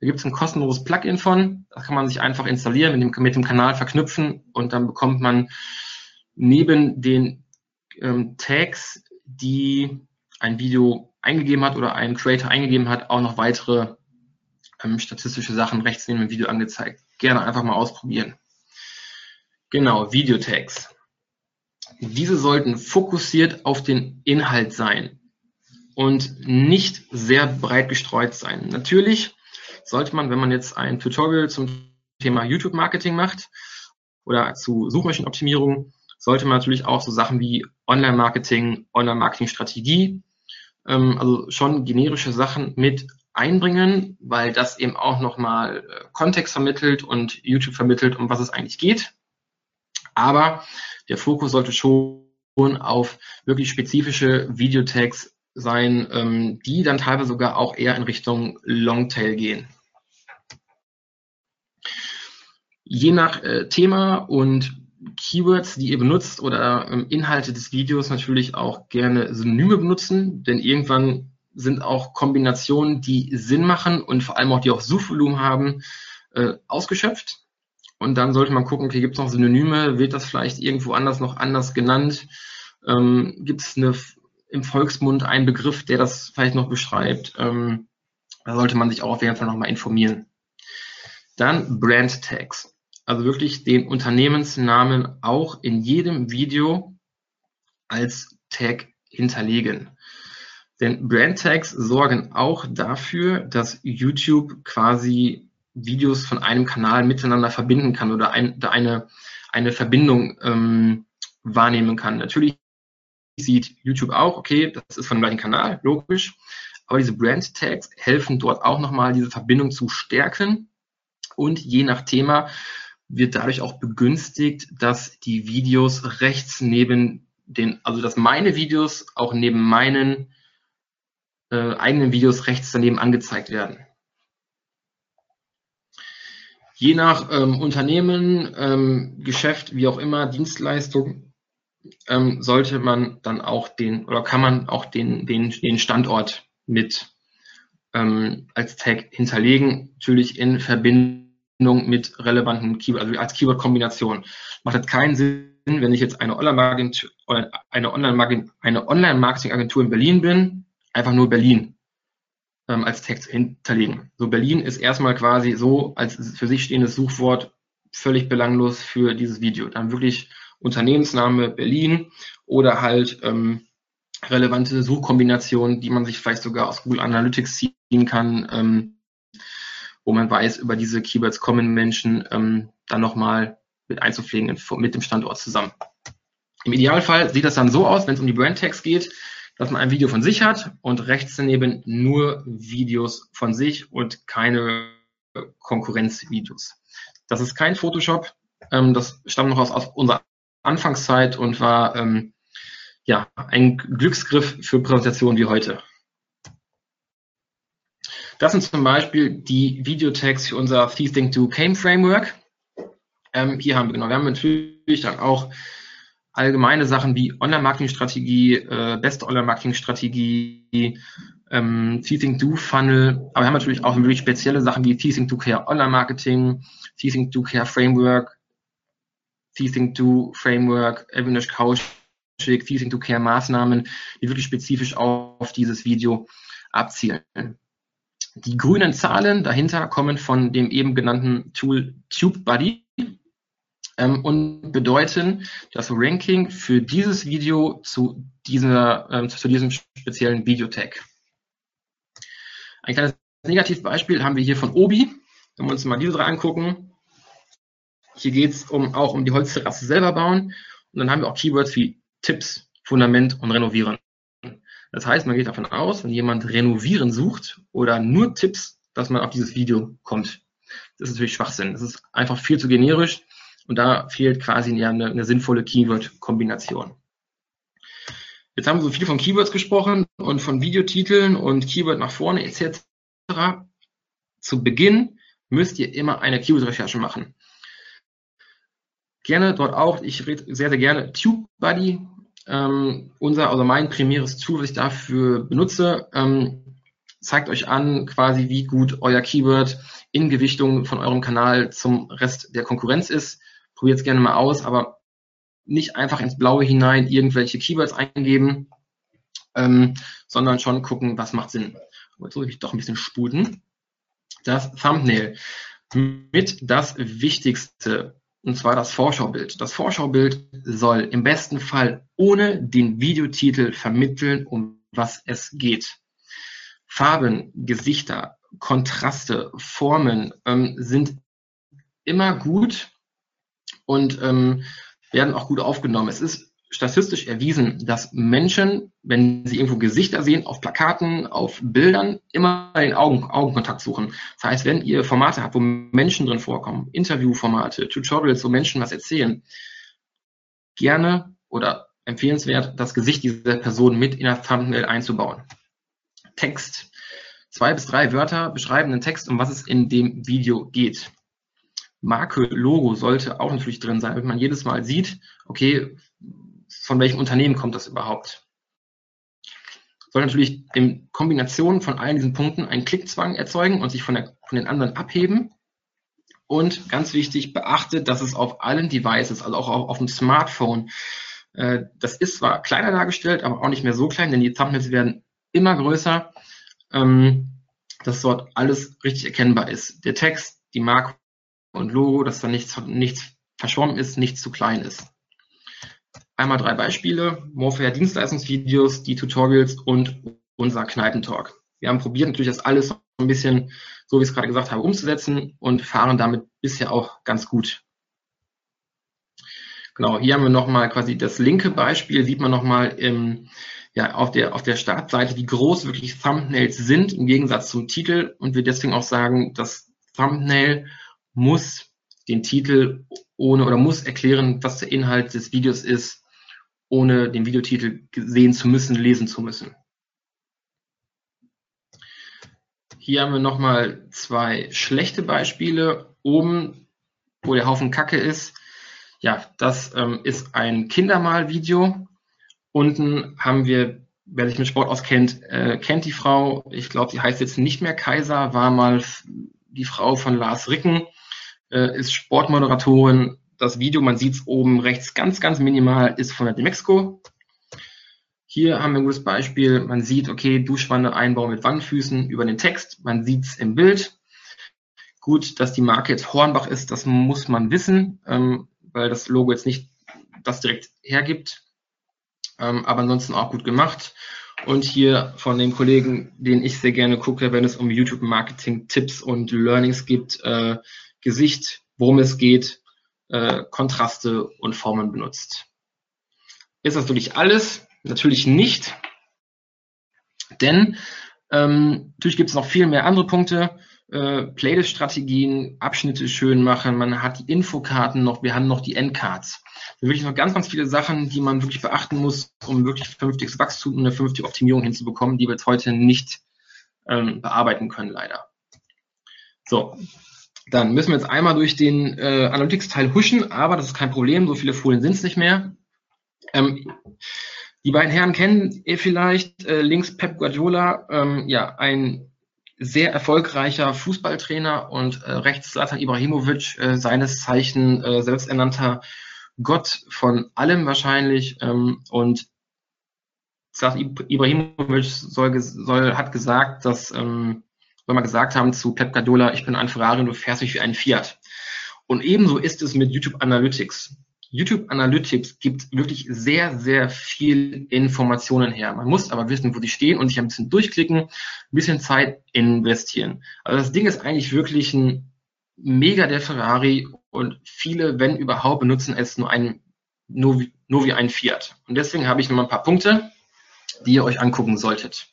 S2: Da gibt es ein kostenloses Plugin von, das kann man sich einfach installieren, mit dem, mit dem Kanal verknüpfen und dann bekommt man neben den ähm, Tags, die ein Video eingegeben hat oder ein Creator eingegeben hat, auch noch weitere ähm, statistische Sachen rechts neben dem Video angezeigt. Gerne einfach mal ausprobieren. Genau, Videotags. Diese sollten fokussiert auf den Inhalt sein und nicht sehr breit gestreut sein. Natürlich sollte man, wenn man jetzt ein Tutorial zum Thema YouTube-Marketing macht oder zu Suchmaschinenoptimierung, sollte man natürlich auch so Sachen wie Online-Marketing, Online-Marketing-Strategie, ähm, also schon generische Sachen mit einbringen, weil das eben auch nochmal äh, Kontext vermittelt und YouTube vermittelt, um was es eigentlich geht. Aber der Fokus sollte schon auf wirklich spezifische Videotags sein, ähm, die dann teilweise sogar auch eher in Richtung Longtail gehen. Je nach äh, Thema und Keywords, die ihr benutzt oder ähm, Inhalte des Videos natürlich auch gerne Synonyme benutzen, denn irgendwann sind auch Kombinationen, die Sinn machen und vor allem auch die auch Suchvolumen haben, äh, ausgeschöpft. Und dann sollte man gucken, okay, gibt es noch Synonyme, wird das vielleicht irgendwo anders noch anders genannt? Ähm, gibt es im Volksmund einen Begriff, der das vielleicht noch beschreibt? Ähm, da sollte man sich auch auf jeden Fall nochmal informieren. Dann Brand Tags. Also wirklich den Unternehmensnamen auch in jedem Video als Tag hinterlegen. Denn Brand Tags sorgen auch dafür, dass YouTube quasi Videos von einem Kanal miteinander verbinden kann oder ein, eine, eine Verbindung ähm, wahrnehmen kann. Natürlich sieht YouTube auch, okay, das ist von dem gleichen Kanal, logisch. Aber diese Brand Tags helfen dort auch nochmal, diese Verbindung zu stärken. Und je nach Thema wird dadurch auch begünstigt, dass die Videos rechts neben den, also dass meine Videos auch neben meinen äh, eigenen Videos rechts daneben angezeigt werden. Je nach ähm, Unternehmen, ähm, Geschäft, wie auch immer, Dienstleistung, ähm, sollte man dann auch den oder kann man auch den, den, den Standort mit ähm, als Tag hinterlegen, natürlich in Verbindung mit relevanten Keyword, also als Keyword-Kombination. Macht jetzt keinen Sinn, wenn ich jetzt eine Online-Marketing eine Online-Marketing-Agentur in Berlin bin einfach nur Berlin ähm, als Text hinterlegen. So Berlin ist erstmal quasi so als für sich stehendes Suchwort völlig belanglos für dieses Video. Dann wirklich Unternehmensname Berlin oder halt ähm, relevante Suchkombinationen, die man sich vielleicht sogar aus Google Analytics ziehen kann, ähm, wo man weiß, über diese Keywords kommen Menschen ähm, dann nochmal mit einzupflegen mit dem Standort zusammen. Im Idealfall sieht das dann so aus, wenn es um die Brand Tags geht, dass man ein Video von sich hat und rechts daneben nur Videos von sich und keine Konkurrenzvideos. Das ist kein Photoshop, ähm, das stammt noch aus, aus unserer Anfangszeit und war ähm, ja ein Glücksgriff für Präsentationen wie heute. Das sind zum Beispiel die Videotags für unser These Think Do Came Framework. Ähm, hier haben wir genau, wir haben natürlich dann auch allgemeine Sachen wie Online-Marketing-Strategie, äh, beste Online-Marketing-Strategie, ähm, Teasing Do Funnel, aber wir haben natürlich auch wirklich spezielle Sachen wie Teasing Do Care Online-Marketing, Teasing Do Care Framework, Teasing Do Framework, Avinash Coaching, Teasing Do Care Maßnahmen, die wirklich spezifisch auf dieses Video abzielen. Die grünen Zahlen dahinter kommen von dem eben genannten Tool TubeBuddy ähm, und bedeuten das Ranking für dieses Video zu, dieser, ähm, zu diesem speziellen Videotag. Ein kleines Negativbeispiel haben wir hier von Obi. Wenn wir uns mal diese drei angucken. Hier geht es um, auch um die Holzterrasse selber bauen. Und dann haben wir auch Keywords wie Tipps, Fundament und Renovieren. Das heißt, man geht davon aus, wenn jemand Renovieren sucht oder nur Tipps, dass man auf dieses Video kommt. Das ist natürlich Schwachsinn. Das ist einfach viel zu generisch. Und da fehlt quasi eine, eine sinnvolle Keyword-Kombination. Jetzt haben wir so viel von Keywords gesprochen und von Videotiteln und Keyword nach vorne etc. Zu Beginn müsst ihr immer eine Keyword-Recherche machen. Gerne dort auch, ich rede sehr, sehr gerne TubeBuddy, ähm, unser, also mein primäres Tool, was ich dafür benutze, ähm, zeigt euch an, quasi wie gut euer Keyword in Gewichtung von eurem Kanal zum Rest der Konkurrenz ist probiert es gerne mal aus, aber nicht einfach ins Blaue hinein irgendwelche Keywords eingeben, ähm, sondern schon gucken, was macht Sinn. jetzt muss ich doch ein bisschen sputen. Das Thumbnail mit das Wichtigste, und zwar das Vorschaubild. Das Vorschaubild soll im besten Fall ohne den Videotitel vermitteln, um was es geht. Farben, Gesichter, Kontraste, Formen ähm, sind immer gut, und ähm, werden auch gut aufgenommen. Es ist statistisch erwiesen, dass Menschen, wenn sie irgendwo Gesichter sehen, auf Plakaten, auf Bildern, immer den Augen, Augenkontakt suchen. Das heißt, wenn ihr Formate habt, wo Menschen drin vorkommen, Interviewformate, Tutorials, wo Menschen was erzählen, gerne oder empfehlenswert, das Gesicht dieser Person mit in der Thumbnail einzubauen. Text. Zwei bis drei Wörter beschreiben den Text, um was es in dem Video geht. Marke, Logo sollte auch natürlich drin sein, damit man jedes Mal sieht, okay, von welchem Unternehmen kommt das überhaupt. Soll natürlich in Kombination von allen diesen Punkten einen Klickzwang erzeugen und sich von, der, von den anderen abheben. Und ganz wichtig, beachtet, dass es auf allen Devices, also auch auf, auf dem Smartphone, äh, das ist zwar kleiner dargestellt, aber auch nicht mehr so klein, denn die Thumbnails werden immer größer, ähm, dass dort alles richtig erkennbar ist. Der Text, die Marke und Logo, dass da nichts, nichts verschwommen ist, nichts zu klein ist. Einmal drei Beispiele, Morphere Dienstleistungsvideos, die Tutorials und unser Kneipentalk. Wir haben probiert natürlich das alles ein bisschen, so wie ich es gerade gesagt habe, umzusetzen und fahren damit bisher auch ganz gut. Genau, hier haben wir nochmal quasi das linke Beispiel, sieht man nochmal ja, auf der, auf der Startseite, wie groß wirklich Thumbnails sind im Gegensatz zum Titel und wir deswegen auch sagen, dass Thumbnail muss den Titel ohne oder muss erklären, was der Inhalt des Videos ist, ohne den Videotitel sehen zu müssen, lesen zu müssen. Hier haben wir nochmal zwei schlechte Beispiele. Oben, wo der Haufen Kacke ist, ja, das ähm, ist ein Kindermalvideo. Unten haben wir, wer sich mit Sport auskennt, äh, kennt die Frau. Ich glaube, sie heißt jetzt nicht mehr Kaiser, war mal die Frau von Lars Ricken äh, ist Sportmoderatorin. Das Video, man sieht es oben rechts ganz, ganz minimal, ist von der Demexco. Hier haben wir ein gutes Beispiel. Man sieht, okay, Duschwanne Einbau mit Wandfüßen über den Text. Man sieht es im Bild. Gut, dass die Marke jetzt Hornbach ist, das muss man wissen, ähm, weil das Logo jetzt nicht das direkt hergibt. Ähm, aber ansonsten auch gut gemacht. Und hier von dem Kollegen, den ich sehr gerne gucke, wenn es um YouTube-Marketing-Tipps und Learnings gibt, äh, Gesicht, worum es geht, äh, Kontraste und Formen benutzt. Ist das wirklich alles? Natürlich nicht. Denn ähm, natürlich gibt es noch viel mehr andere Punkte. Äh, Playlist-Strategien, Abschnitte schön machen, man hat die Infokarten noch, wir haben noch die Endcards. Wirklich noch ganz, ganz viele Sachen, die man wirklich beachten muss, um wirklich vernünftiges Wachstum und eine vernünftige Optimierung hinzubekommen, die wir jetzt heute nicht ähm, bearbeiten können, leider. So, dann müssen wir jetzt einmal durch den äh, Analytics-Teil huschen, aber das ist kein Problem, so viele Folien sind es nicht mehr. Ähm, die beiden Herren kennen ihr vielleicht, äh, links Pep Guardiola, ähm, ja, ein sehr erfolgreicher Fußballtrainer und äh, rechts Zlatan Ibrahimovic, äh, seines Zeichen äh, selbsternannter Gott von allem wahrscheinlich. Ähm, und Zlatan Ibrahimovic soll, soll, hat gesagt, dass, ähm, soll mal gesagt haben zu Pep Guardiola, ich bin ein Ferrari und du fährst mich wie ein Fiat. Und ebenso ist es mit YouTube Analytics. YouTube Analytics gibt wirklich sehr, sehr viel Informationen her. Man muss aber wissen, wo die stehen und sich ein bisschen durchklicken, ein bisschen Zeit investieren. Also das Ding ist eigentlich wirklich ein mega der Ferrari und viele, wenn überhaupt, benutzen es nur, ein, nur, nur wie ein Fiat. Und deswegen habe ich noch mal ein paar Punkte, die ihr euch angucken solltet.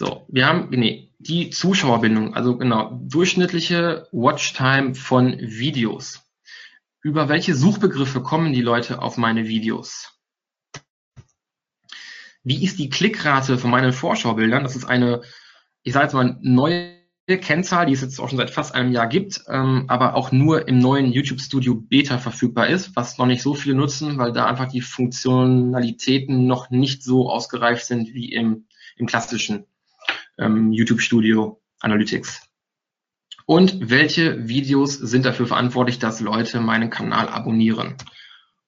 S2: So, wir haben nee, die Zuschauerbindung, also genau, durchschnittliche Watchtime von Videos. Über welche Suchbegriffe kommen die Leute auf meine Videos? Wie ist die Klickrate von meinen Vorschaubildern? Das ist eine, ich sage jetzt mal, neue Kennzahl, die es jetzt auch schon seit fast einem Jahr gibt, ähm, aber auch nur im neuen YouTube Studio Beta verfügbar ist, was noch nicht so viele nutzen, weil da einfach die Funktionalitäten noch nicht so ausgereift sind wie im, im klassischen ähm, YouTube Studio Analytics. Und welche Videos sind dafür verantwortlich, dass Leute meinen Kanal abonnieren?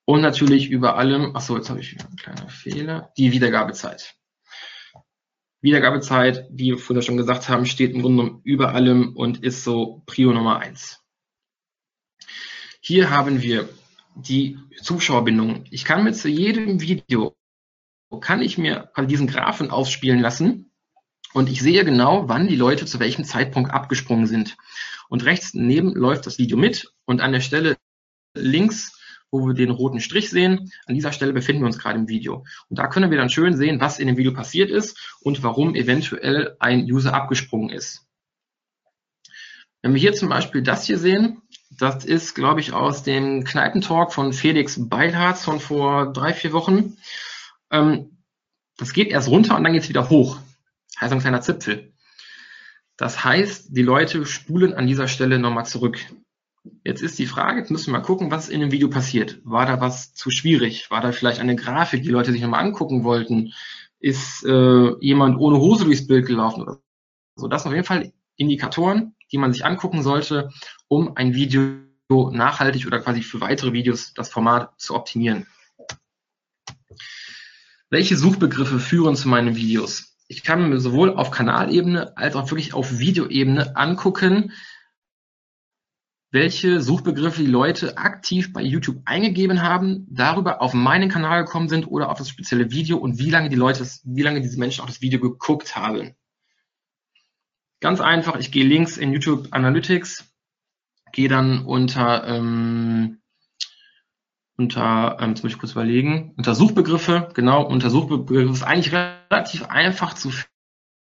S2: Und natürlich über allem, achso, jetzt habe ich einen kleinen Fehler, die Wiedergabezeit. Wiedergabezeit, wie wir vorher schon gesagt haben, steht im Grunde genommen über allem und ist so Prio Nummer eins. Hier haben wir die Zuschauerbindung. Ich kann mir zu jedem Video, kann ich mir diesen Graphen ausspielen lassen und ich sehe genau, wann die Leute zu welchem Zeitpunkt abgesprungen sind. Und rechts neben läuft das Video mit und an der Stelle links, wo wir den roten Strich sehen, an dieser Stelle befinden wir uns gerade im Video. Und da können wir dann schön sehen, was in dem Video passiert ist und warum eventuell ein User abgesprungen ist. Wenn wir hier zum Beispiel das hier sehen, das ist, glaube ich, aus dem Kneipentalk von Felix Beilharz von vor drei, vier Wochen. Ähm, das geht erst runter und dann geht es wieder hoch heißt ein kleiner Zipfel. Das heißt, die Leute spulen an dieser Stelle nochmal zurück. Jetzt ist die Frage, jetzt müssen wir mal gucken, was in dem Video passiert. War da was zu schwierig? War da vielleicht eine Grafik, die Leute sich nochmal angucken wollten? Ist äh, jemand ohne Hose durchs Bild gelaufen? Oder so, das sind auf jeden Fall Indikatoren, die man sich angucken sollte, um ein Video nachhaltig oder quasi für weitere Videos das Format zu optimieren. Welche Suchbegriffe führen zu meinen Videos? Ich kann mir sowohl auf Kanalebene als auch wirklich auf Videoebene angucken, welche Suchbegriffe die Leute aktiv bei YouTube eingegeben haben, darüber auf meinen Kanal gekommen sind oder auf das spezielle Video und wie lange die Leute, wie lange diese Menschen auch das Video geguckt haben. Ganz einfach, ich gehe links in YouTube Analytics, gehe dann unter ähm, unter, ähm, muss ich kurz überlegen, unter Suchbegriffe, genau, unter Suchbegriffe ist eigentlich relativ einfach zu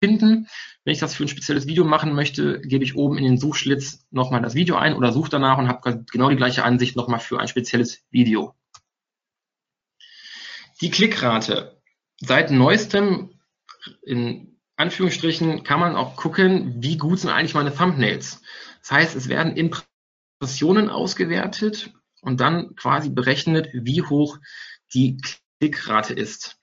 S2: finden. Wenn ich das für ein spezielles Video machen möchte, gebe ich oben in den Suchschlitz nochmal das Video ein oder suche danach und habe genau die gleiche Ansicht nochmal für ein spezielles Video. Die Klickrate. Seit neuestem, in Anführungsstrichen, kann man auch gucken, wie gut sind eigentlich meine Thumbnails. Das heißt, es werden Impressionen ausgewertet und dann quasi berechnet, wie hoch die Klickrate ist.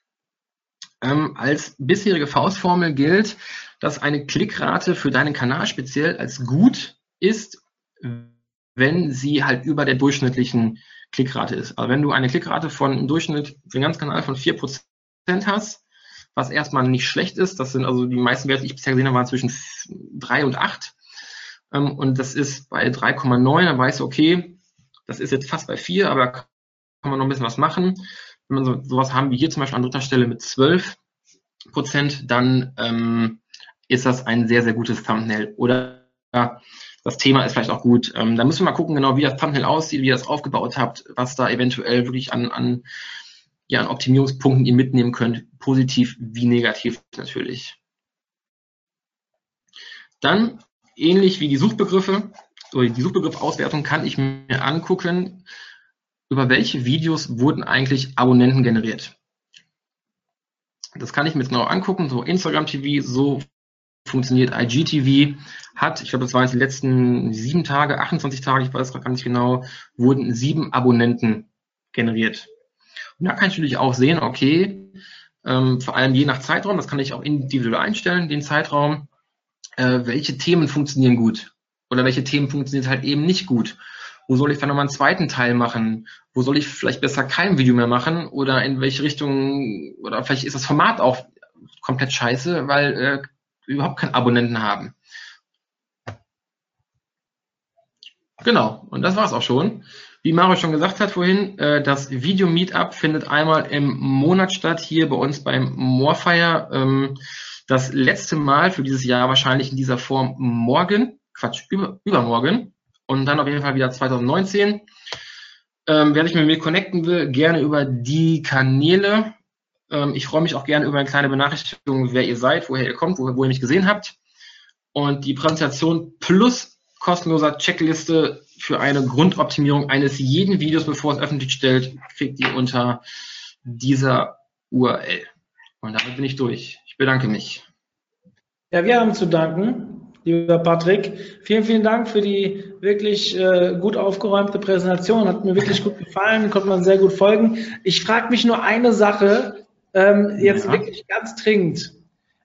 S2: Ähm, als bisherige Faustformel gilt, dass eine Klickrate für deinen Kanal speziell als gut ist, wenn sie halt über der durchschnittlichen Klickrate ist. Also wenn du eine Klickrate von im Durchschnitt für den ganzen Kanal von 4% hast, was erstmal nicht schlecht ist, das sind also die meisten Werte, die ich bisher gesehen habe, waren zwischen 3 und 8. Ähm, und das ist bei 3,9, dann weißt du, okay, das ist jetzt fast bei 4, aber man noch ein bisschen was machen. Wenn man so, sowas haben wie hier zum Beispiel an dritter Stelle mit 12 Prozent, dann ähm, ist das ein sehr, sehr gutes Thumbnail. Oder das Thema ist vielleicht auch gut. Ähm, da müssen wir mal gucken, genau wie das Thumbnail aussieht, wie ihr das aufgebaut habt, was da eventuell wirklich an, an, ja, an Optimierungspunkten ihr mitnehmen könnt, positiv wie negativ natürlich. Dann, ähnlich wie die Suchbegriffe, oder die Suchbegriffauswertung kann ich mir angucken, über welche Videos wurden eigentlich Abonnenten generiert. Das kann ich mir jetzt genau angucken, so Instagram TV, so funktioniert IGTV, hat, ich glaube, das waren jetzt die letzten sieben Tage, 28 Tage, ich weiß gar nicht genau, wurden sieben Abonnenten generiert. Und da kann ich natürlich auch sehen, okay, ähm, vor allem je nach Zeitraum, das kann ich auch individuell einstellen, den Zeitraum, äh, welche Themen funktionieren gut oder welche Themen funktionieren halt eben nicht gut. Wo soll ich dann nochmal einen zweiten Teil machen? Wo soll ich vielleicht besser kein Video mehr machen? Oder in welche Richtung, oder vielleicht ist das Format auch komplett scheiße, weil äh, wir überhaupt keinen Abonnenten haben. Genau, und das war's auch schon. Wie Mario schon gesagt hat vorhin, äh, das Video Meetup findet einmal im Monat statt, hier bei uns beim Morfire. Ähm, das letzte Mal für dieses Jahr wahrscheinlich in dieser Form morgen, Quatsch, über, übermorgen und dann auf jeden Fall wieder 2019. Ähm, wer sich mit mir connecten will, gerne über die Kanäle. Ähm, ich freue mich auch gerne über eine kleine Benachrichtigung, wer ihr seid, woher ihr kommt, wo, wo ihr mich gesehen habt. Und die Präsentation plus kostenloser Checkliste für eine Grundoptimierung eines jeden Videos, bevor es öffentlich stellt, kriegt ihr unter dieser URL. Und damit bin ich durch. Ich bedanke mich.
S1: Ja, wir haben zu danken, lieber Patrick. Vielen, vielen Dank für die wirklich äh, gut aufgeräumte Präsentation. Hat mir wirklich gut gefallen, konnte man sehr gut folgen. Ich frage mich nur eine Sache, ähm, jetzt ja. wirklich ganz dringend.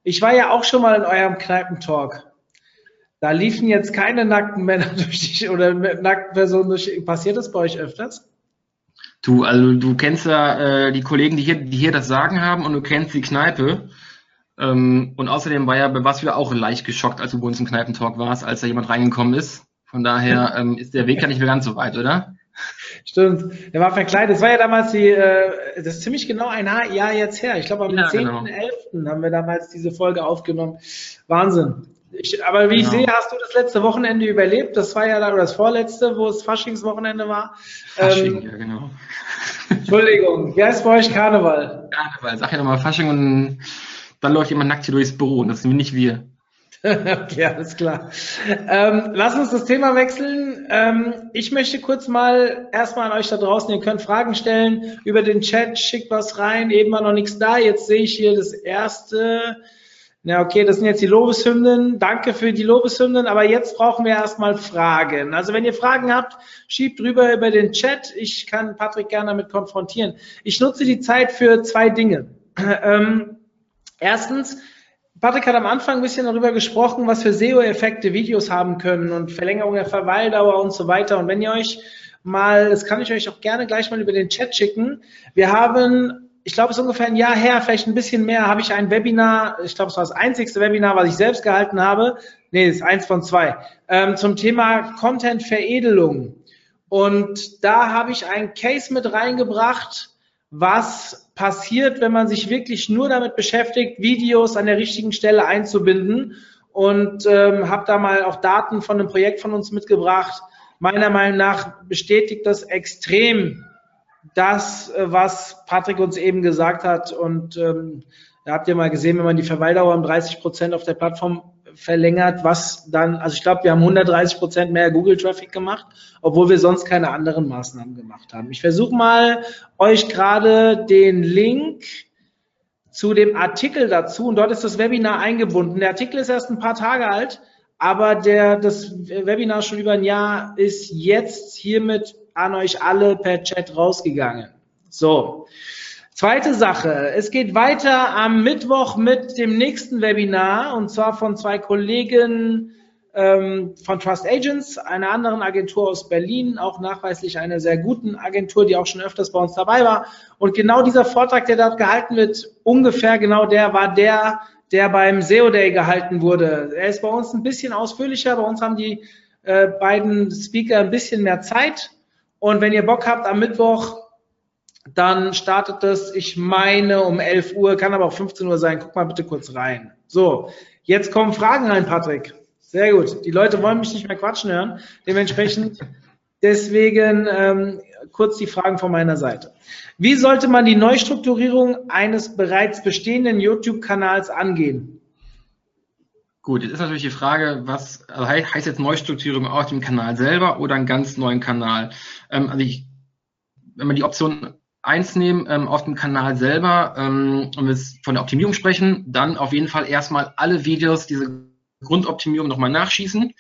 S1: Ich war ja auch schon mal in eurem Kneipentalk. Da liefen jetzt keine nackten Männer durch die, oder nackten Personen durch. Passiert das bei euch öfters?
S2: Du, also du kennst ja äh, die Kollegen, die hier, die hier das Sagen haben und du kennst die Kneipe. Ähm, und außerdem war ja, warst du ja auch leicht geschockt, als du bei uns im Kneipentalk warst, als da jemand reingekommen ist. Von daher ähm, ist der Weg ja nicht mehr ganz so weit, oder?
S1: Stimmt, der war verkleidet. Das war ja damals die, äh, das ist ziemlich genau ein Jahr jetzt her. Ich glaube, am ja, 10.11. Genau. haben wir damals diese Folge aufgenommen. Wahnsinn. Ich, aber wie genau. ich sehe, hast du das letzte Wochenende überlebt. Das war ja da, oder das vorletzte, wo es Faschingswochenende war.
S2: Fasching, ähm, ja, genau.
S1: Entschuldigung, wer ist bei euch Karneval?
S2: Karneval, sag ja nochmal Fasching und dann läuft jemand nackt hier durchs Büro und das sind nicht wir.
S1: okay, alles klar. Ähm, lass uns das Thema wechseln. Ähm, ich möchte kurz mal erstmal an euch da draußen, ihr könnt Fragen stellen über den Chat, schickt was rein, eben war noch nichts da. Jetzt sehe ich hier das erste. Na okay, das sind jetzt die Lobeshymnen. Danke für die Lobeshymnen, aber jetzt brauchen wir erstmal Fragen. Also wenn ihr Fragen habt, schiebt drüber über den Chat. Ich kann Patrick gerne damit konfrontieren. Ich nutze die Zeit für zwei Dinge. Ähm, erstens, Patrick hat am Anfang ein bisschen darüber gesprochen, was für SEO-Effekte Videos haben können und Verlängerung der Verweildauer und so weiter. Und wenn ihr euch mal, das kann ich euch auch gerne gleich mal über den Chat schicken. Wir haben, ich glaube, es ist ungefähr ein Jahr her, vielleicht ein bisschen mehr, habe ich ein Webinar, ich glaube, es war das einzigste Webinar, was ich selbst gehalten habe. Nee, es ist eins von zwei, ähm, zum Thema Content-Veredelung. Und da habe ich ein Case mit reingebracht, was passiert, wenn man sich wirklich nur damit beschäftigt, Videos an der richtigen Stelle einzubinden. Und ähm, habe da mal auch Daten von einem Projekt von uns mitgebracht. Meiner Meinung nach bestätigt das extrem das, äh, was Patrick uns eben gesagt hat. Und ähm, da habt ihr mal gesehen, wenn man die Verweildauer um 30 Prozent auf der Plattform verlängert, was dann, also ich glaube, wir haben 130 Prozent mehr Google-Traffic gemacht, obwohl wir sonst keine anderen Maßnahmen gemacht haben. Ich versuche mal, euch gerade den Link zu dem Artikel dazu, und dort ist das Webinar eingebunden. Der Artikel ist erst ein paar Tage alt, aber der, das Webinar schon über ein Jahr ist jetzt hiermit an euch alle per Chat rausgegangen. So. Zweite Sache, es geht weiter am Mittwoch mit dem nächsten Webinar und zwar von zwei Kollegen ähm, von Trust Agents, einer anderen Agentur aus Berlin, auch nachweislich einer sehr guten Agentur, die auch schon öfters bei uns dabei war. Und genau dieser Vortrag, der dort gehalten wird, ungefähr genau der war der, der beim SEO Day gehalten wurde. Er ist bei uns ein bisschen ausführlicher, bei uns haben die äh, beiden Speaker ein bisschen mehr Zeit. Und wenn ihr Bock habt, am Mittwoch Dann startet es, ich meine, um 11 Uhr, kann aber auch 15 Uhr sein. Guck mal bitte kurz rein. So, jetzt kommen Fragen rein, Patrick. Sehr gut. Die Leute wollen mich nicht mehr quatschen hören. Dementsprechend, deswegen ähm, kurz die Fragen von meiner Seite. Wie sollte man die Neustrukturierung eines bereits bestehenden YouTube-Kanals angehen?
S2: Gut, jetzt ist natürlich die Frage, was also heißt jetzt Neustrukturierung auf dem Kanal selber oder einen ganz neuen Kanal? Ähm, also ich, wenn wir die Option eins nehmen, ähm, auf dem Kanal selber ähm, und wir von der Optimierung sprechen, dann auf jeden Fall erstmal alle Videos, diese Grundoptimierung nochmal nachschießen.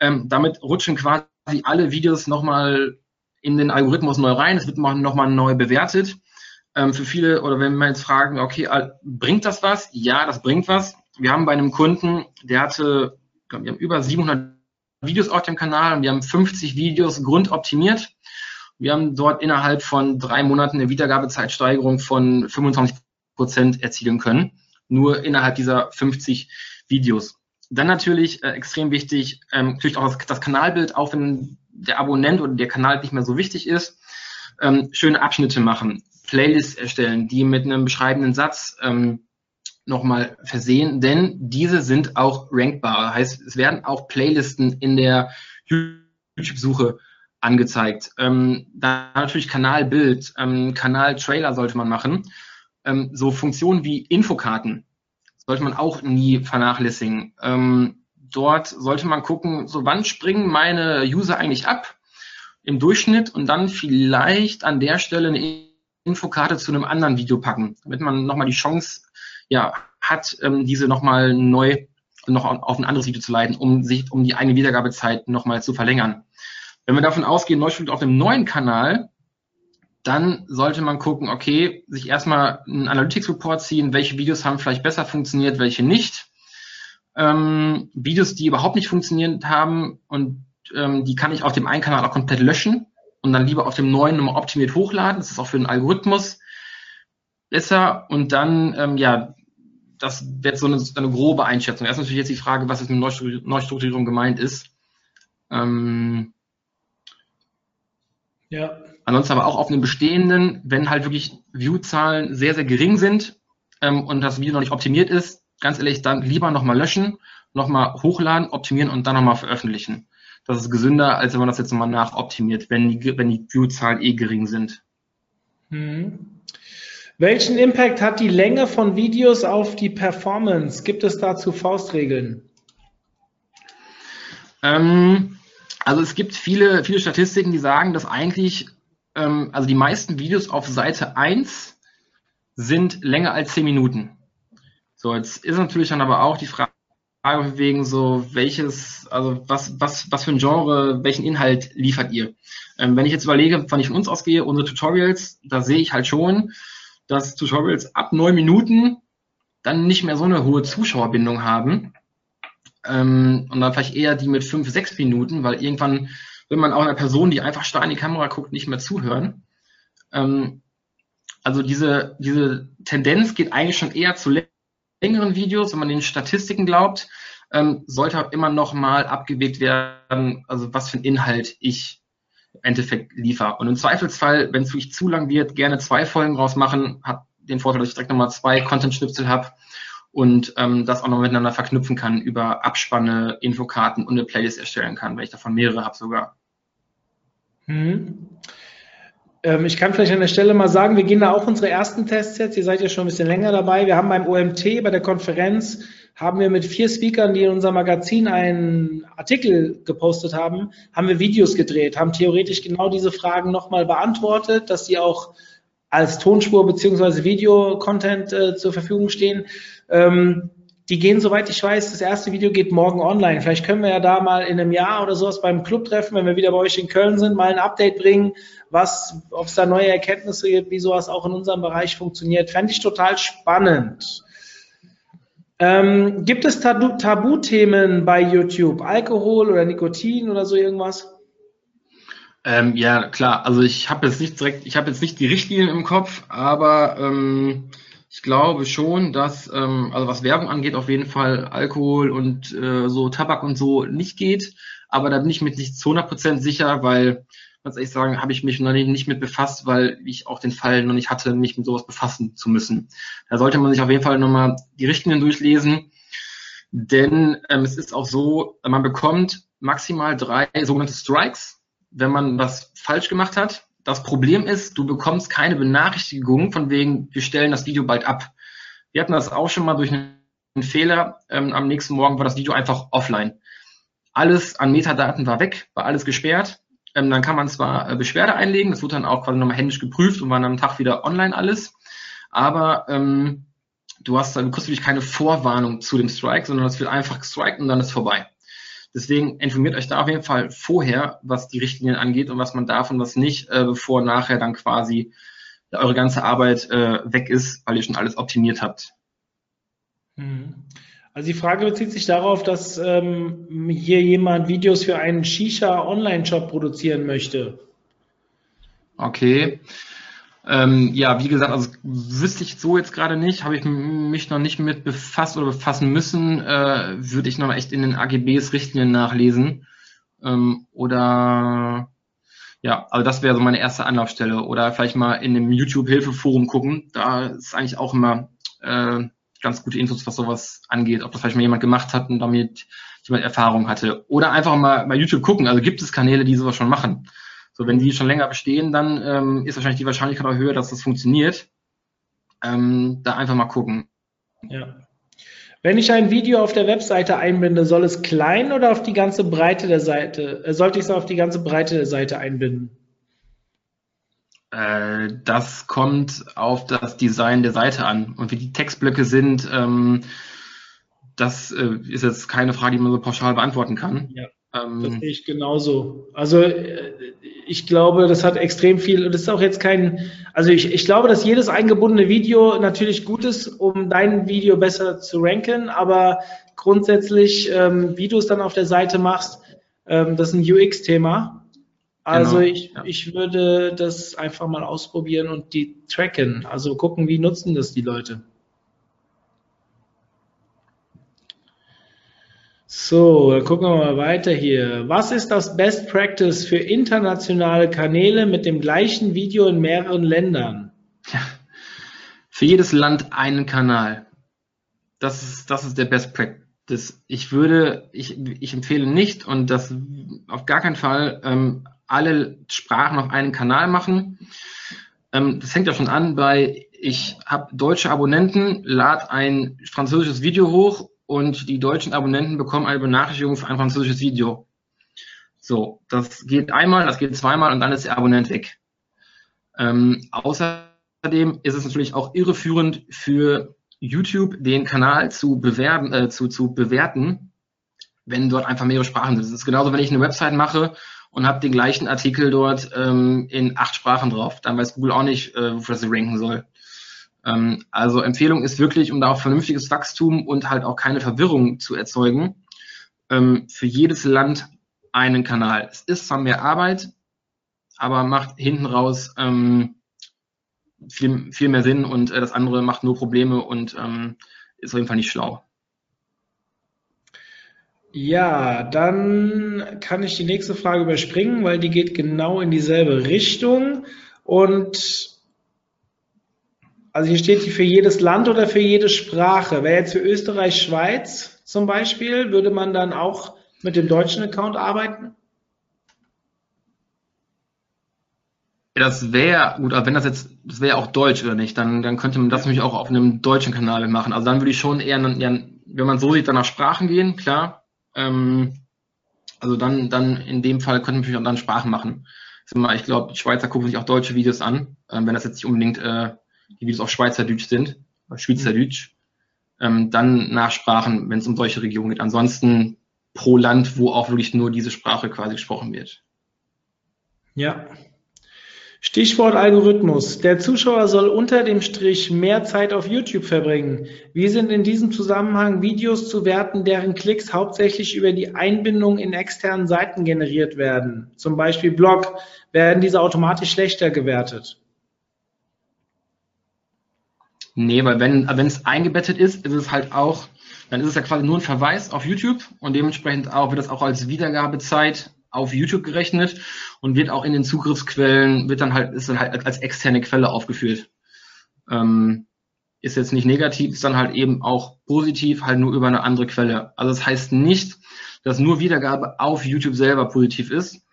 S2: Ähm, damit rutschen quasi alle Videos nochmal in den Algorithmus neu rein. Es wird nochmal neu bewertet. Ähm, für viele, oder wenn wir jetzt fragen, okay, bringt das was? Ja, das bringt was wir haben bei einem Kunden, der hatte, glaub, wir haben über 700 Videos auf dem Kanal und wir haben 50 Videos grundoptimiert. Wir haben dort innerhalb von drei Monaten eine Wiedergabezeitsteigerung von 25 Prozent erzielen können. Nur innerhalb dieser 50 Videos. Dann natürlich äh, extrem wichtig, ähm, natürlich auch das, das, Kanalbild, auch wenn der Abonnent oder der Kanal nicht mehr so wichtig ist, ähm, schöne Abschnitte machen, Playlists erstellen, die mit einem beschreibenden Satz ähm, nochmal versehen, denn diese sind auch rankbar. Heißt, es werden auch Playlisten in der YouTube-Suche angezeigt. Ähm, dann natürlich Kanalbild, ähm, Kanaltrailer sollte man machen. Ähm, so Funktionen wie Infokarten sollte man auch nie vernachlässigen. Ähm, dort sollte man gucken, so wann springen meine User eigentlich ab im Durchschnitt und dann vielleicht an der Stelle eine Infokarte zu einem anderen Video packen, damit man nochmal die Chance ja, hat, ähm, diese nochmal neu noch auf ein anderes Video zu leiten, um sich, um die eigene Wiedergabezeit nochmal zu verlängern. Wenn wir davon ausgehen, Neuschrift auf einem neuen Kanal, dann sollte man gucken, okay, sich erstmal einen Analytics-Report ziehen, welche Videos haben vielleicht besser funktioniert, welche nicht. Ähm, Videos, die überhaupt nicht funktioniert haben und ähm, die kann ich auf dem einen Kanal auch komplett löschen und dann lieber auf dem neuen nochmal optimiert hochladen. Das ist auch für den Algorithmus besser. Und dann, ähm, ja, das wird so eine, eine grobe Einschätzung. Erst natürlich jetzt die Frage, was jetzt mit Neustrukturierung gemeint ist. Ähm, ja. Ansonsten aber auch auf einem bestehenden, wenn halt wirklich View-Zahlen sehr, sehr gering sind ähm, und das Video noch nicht optimiert ist, ganz ehrlich, dann lieber nochmal löschen, nochmal hochladen, optimieren und dann nochmal veröffentlichen. Das ist gesünder, als wenn man das jetzt nochmal nachoptimiert, wenn die, wenn die View-Zahlen eh gering sind.
S1: Hm. Welchen Impact hat die Länge von Videos auf die Performance? Gibt es dazu Faustregeln?
S2: Ähm, also es gibt viele, viele Statistiken, die sagen, dass eigentlich, ähm, also die meisten Videos auf Seite 1 sind länger als 10 Minuten. So, jetzt ist natürlich dann aber auch die Frage wegen so, welches, also was, was, was für ein Genre, welchen Inhalt liefert ihr? Ähm, wenn ich jetzt überlege, wann ich von uns ausgehe, unsere Tutorials, da sehe ich halt schon, dass Tutorials ab neun Minuten dann nicht mehr so eine hohe Zuschauerbindung haben. Ähm, und dann vielleicht eher die mit fünf, sechs Minuten, weil irgendwann will man auch einer Person, die einfach starr in die Kamera guckt, nicht mehr zuhören. Ähm, also diese, diese Tendenz geht eigentlich schon eher zu längeren Videos, wenn man den Statistiken glaubt, ähm, sollte immer noch mal abgewegt werden, also was für einen Inhalt ich Endeffekt liefere. Und im Zweifelsfall, wenn es wirklich zu lang wird, gerne zwei Folgen draus machen. Hat den Vorteil, dass ich direkt nochmal zwei Content-Schnipsel habe und ähm, das auch noch miteinander verknüpfen kann über Abspanne, Infokarten und eine Playlist erstellen kann, weil ich davon mehrere habe sogar.
S1: Hm. Ähm, ich kann vielleicht an der Stelle mal sagen, wir gehen da auch unsere ersten Tests jetzt. Ihr seid ja schon ein bisschen länger dabei. Wir haben beim OMT bei der Konferenz haben wir mit vier Speakern, die in unser Magazin einen Artikel gepostet haben, haben wir Videos gedreht, haben theoretisch genau diese Fragen nochmal beantwortet, dass die auch als Tonspur beziehungsweise Video-Content äh, zur Verfügung stehen. Ähm, die gehen, soweit ich weiß, das erste Video geht morgen online. Vielleicht können wir ja da mal in einem Jahr oder sowas beim Club treffen, wenn wir wieder bei euch in Köln sind, mal ein Update bringen, was, ob es da neue Erkenntnisse gibt, wie sowas auch in unserem Bereich funktioniert. Fände ich total spannend. Ähm, gibt es Tabu Tabuthemen bei YouTube? Alkohol oder Nikotin oder so irgendwas?
S2: Ähm, ja, klar. Also ich habe jetzt nicht direkt, ich habe jetzt nicht die Richtlinien im Kopf, aber ähm, ich glaube schon, dass, ähm, also was Werbung angeht, auf jeden Fall Alkohol und äh, so Tabak und so nicht geht. Aber da bin ich mir nicht zu 100% sicher, weil ganz ehrlich sagen, habe ich mich noch nicht, nicht mit befasst, weil ich auch den Fall noch nicht hatte, mich mit sowas befassen zu müssen. Da sollte man sich auf jeden Fall nochmal die Richtlinien durchlesen, denn ähm, es ist auch so, man bekommt maximal drei sogenannte Strikes, wenn man was falsch gemacht hat. Das Problem ist, du bekommst keine Benachrichtigung von wegen, wir stellen das Video bald ab. Wir hatten das auch schon mal durch einen Fehler. Ähm, am nächsten Morgen war das Video einfach offline. Alles an Metadaten war weg, war alles gesperrt. Ähm, dann kann man zwar äh, Beschwerde einlegen, das wurde dann auch quasi nochmal händisch geprüft und war dann am Tag wieder online alles. Aber ähm, du hast dann kurzfristig keine Vorwarnung zu dem Strike, sondern es wird einfach gestrikt und dann ist vorbei. Deswegen informiert euch da auf jeden Fall vorher, was die Richtlinien angeht und was man darf und was nicht, äh, bevor nachher dann quasi ja, eure ganze Arbeit äh, weg ist, weil ihr schon alles optimiert habt.
S1: Mhm. Also die Frage bezieht sich darauf, dass ähm, hier jemand Videos für einen Shisha-Online-Shop produzieren möchte.
S2: Okay. Ähm, ja, wie gesagt, also wüsste ich so jetzt gerade nicht, habe ich mich noch nicht mit befasst oder befassen müssen, äh, würde ich noch echt in den AGBs Richtlinien nachlesen. Ähm, oder ja, also das wäre so meine erste Anlaufstelle. Oder vielleicht mal in dem YouTube-Hilfeforum gucken. Da ist eigentlich auch immer äh, ganz gute Infos, was sowas angeht, ob das vielleicht mal jemand gemacht hat und damit jemand Erfahrung hatte. Oder einfach mal bei YouTube gucken. Also gibt es Kanäle, die sowas schon machen. So, wenn die schon länger bestehen, dann ähm, ist wahrscheinlich die Wahrscheinlichkeit auch höher, dass das funktioniert. Ähm, da einfach mal gucken.
S1: Ja. Wenn ich ein Video auf der Webseite einbinde, soll es klein oder auf die ganze Breite der Seite, äh, sollte ich es auf die ganze Breite der Seite einbinden?
S2: Äh, das kommt auf das Design der Seite an. Und wie die Textblöcke sind, ähm, das äh, ist jetzt keine Frage, die man so pauschal beantworten kann.
S1: Ja. Ähm, das sehe ich genauso. Also äh, ich glaube, das hat extrem viel, das ist auch jetzt kein, also ich, ich glaube, dass jedes eingebundene Video natürlich gut ist, um dein Video besser zu ranken, aber grundsätzlich, ähm, wie du es dann auf der Seite machst, ähm, das ist ein UX-Thema. Also genau, ich, ja. ich würde das einfach mal ausprobieren und die tracken, also gucken, wie nutzen das die Leute. So, dann gucken wir mal weiter hier. Was ist das Best Practice für internationale Kanäle mit dem gleichen Video in mehreren Ländern?
S2: Ja, für jedes Land einen Kanal. Das ist, das ist der Best Practice. Ich würde, ich, ich empfehle nicht und das auf gar keinen Fall ähm, alle Sprachen auf einen Kanal machen. Ähm, das fängt ja schon an bei, ich habe deutsche Abonnenten, lade ein französisches Video hoch und die deutschen Abonnenten bekommen eine Benachrichtigung für ein französisches Video. So, das geht einmal, das geht zweimal und dann ist der Abonnent weg. Ähm, außerdem ist es natürlich auch irreführend für YouTube, den Kanal zu bewerben, äh, zu, zu bewerten, wenn dort einfach mehrere Sprachen sind. Das ist genauso, wenn ich eine Website mache und habe den gleichen Artikel dort ähm, in acht Sprachen drauf. Dann weiß Google auch nicht, äh, wofür das ranken soll. Ähm, also Empfehlung ist wirklich, um da auch vernünftiges Wachstum und halt auch keine Verwirrung zu erzeugen, ähm, für jedes Land einen Kanal. Es ist zwar mehr Arbeit, aber macht hinten raus ähm, viel, viel mehr Sinn und äh, das andere macht nur Probleme und ist auf jeden Fall nicht schlau.
S1: Ja, dann kann ich die nächste Frage überspringen, weil die geht genau in dieselbe Richtung. Und also hier steht die für jedes Land oder für jede Sprache. Wäre jetzt für Österreich, Schweiz zum Beispiel, würde man dann auch mit dem deutschen Account arbeiten?
S2: Das wäre, gut, aber wenn das jetzt, das wäre auch Deutsch oder nicht, dann, dann könnte man das nämlich auch auf einem deutschen Kanal machen. Also dann würde ich schon eher, wenn man so sieht, dann nach Sprachen gehen, klar. Ähm, also dann, dann in dem Fall könnte man natürlich auch dann Sprachen machen. Ich glaube, Schweizer gucken sich auch deutsche Videos an, äh, wenn das jetzt nicht unbedingt äh, die Videos auf Schweizerdeutsch sind, Schweizerdeutsch, ähm, dann Nachsprachen, wenn es um solche Regionen geht. Ansonsten pro Land, wo auch wirklich nur diese Sprache quasi gesprochen wird.
S1: Ja. Stichwort Algorithmus. Der Zuschauer soll unter dem Strich mehr Zeit auf YouTube verbringen. Wie sind in diesem Zusammenhang Videos zu werten, deren Klicks hauptsächlich über die Einbindung in externen Seiten generiert werden? Zum Beispiel Blog. Werden diese automatisch schlechter gewertet?
S2: Nee, weil wenn es eingebettet ist, ist es halt auch, dann ist es ja quasi nur ein Verweis auf YouTube und dementsprechend auch wird das auch als Wiedergabezeit auf YouTube gerechnet und wird auch in den Zugriffsquellen, wird dann halt, ist dann halt als externe Quelle aufgeführt. Ähm, ist jetzt nicht negativ, ist dann halt eben auch positiv, halt nur über eine andere Quelle. Also das heißt nicht, dass nur Wiedergabe auf YouTube selber positiv ist.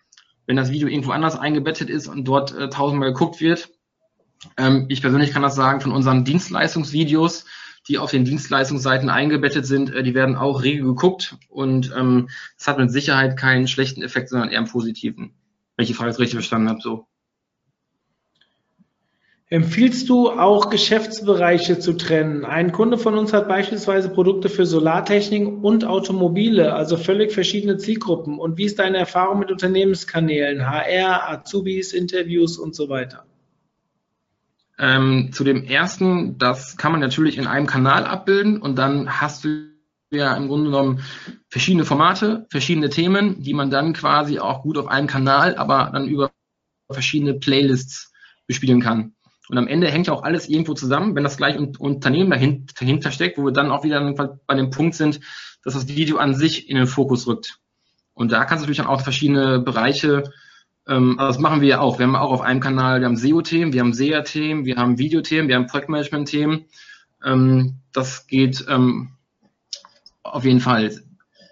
S2: Wenn das Video irgendwo anders eingebettet ist und dort äh, tausendmal geguckt wird. Ähm, ich persönlich kann das sagen, von unseren Dienstleistungsvideos, die auf den Dienstleistungsseiten eingebettet sind, äh, die werden auch rege geguckt und ähm, das hat mit Sicherheit keinen schlechten Effekt, sondern eher einen positiven. Wenn ich die Frage jetzt richtig verstanden habe, so.
S1: Empfiehlst du auch Geschäftsbereiche zu trennen? Ein Kunde von uns hat beispielsweise Produkte für Solartechnik und Automobile, also völlig verschiedene Zielgruppen. Und wie ist deine Erfahrung mit Unternehmenskanälen, HR, Azubis, Interviews und so weiter?
S2: Ähm, zu dem ersten, das kann man natürlich in einem Kanal abbilden und dann hast du ja im Grunde genommen verschiedene Formate, verschiedene Themen, die man dann quasi auch gut auf einem Kanal, aber dann über verschiedene Playlists bespielen kann. Und am Ende hängt ja auch alles irgendwo zusammen, wenn das gleich Unternehmen dahinter steckt, wo wir dann auch wieder bei dem Punkt sind, dass das Video an sich in den Fokus rückt. Und da kannst du natürlich dann auch verschiedene Bereiche, ähm, also das machen wir ja auch. Wir haben auch auf einem Kanal, wir haben SEO-Themen, wir haben SEA-Themen, wir haben Videothemen, wir haben Projektmanagement-Themen. Ähm, das geht ähm, auf jeden Fall.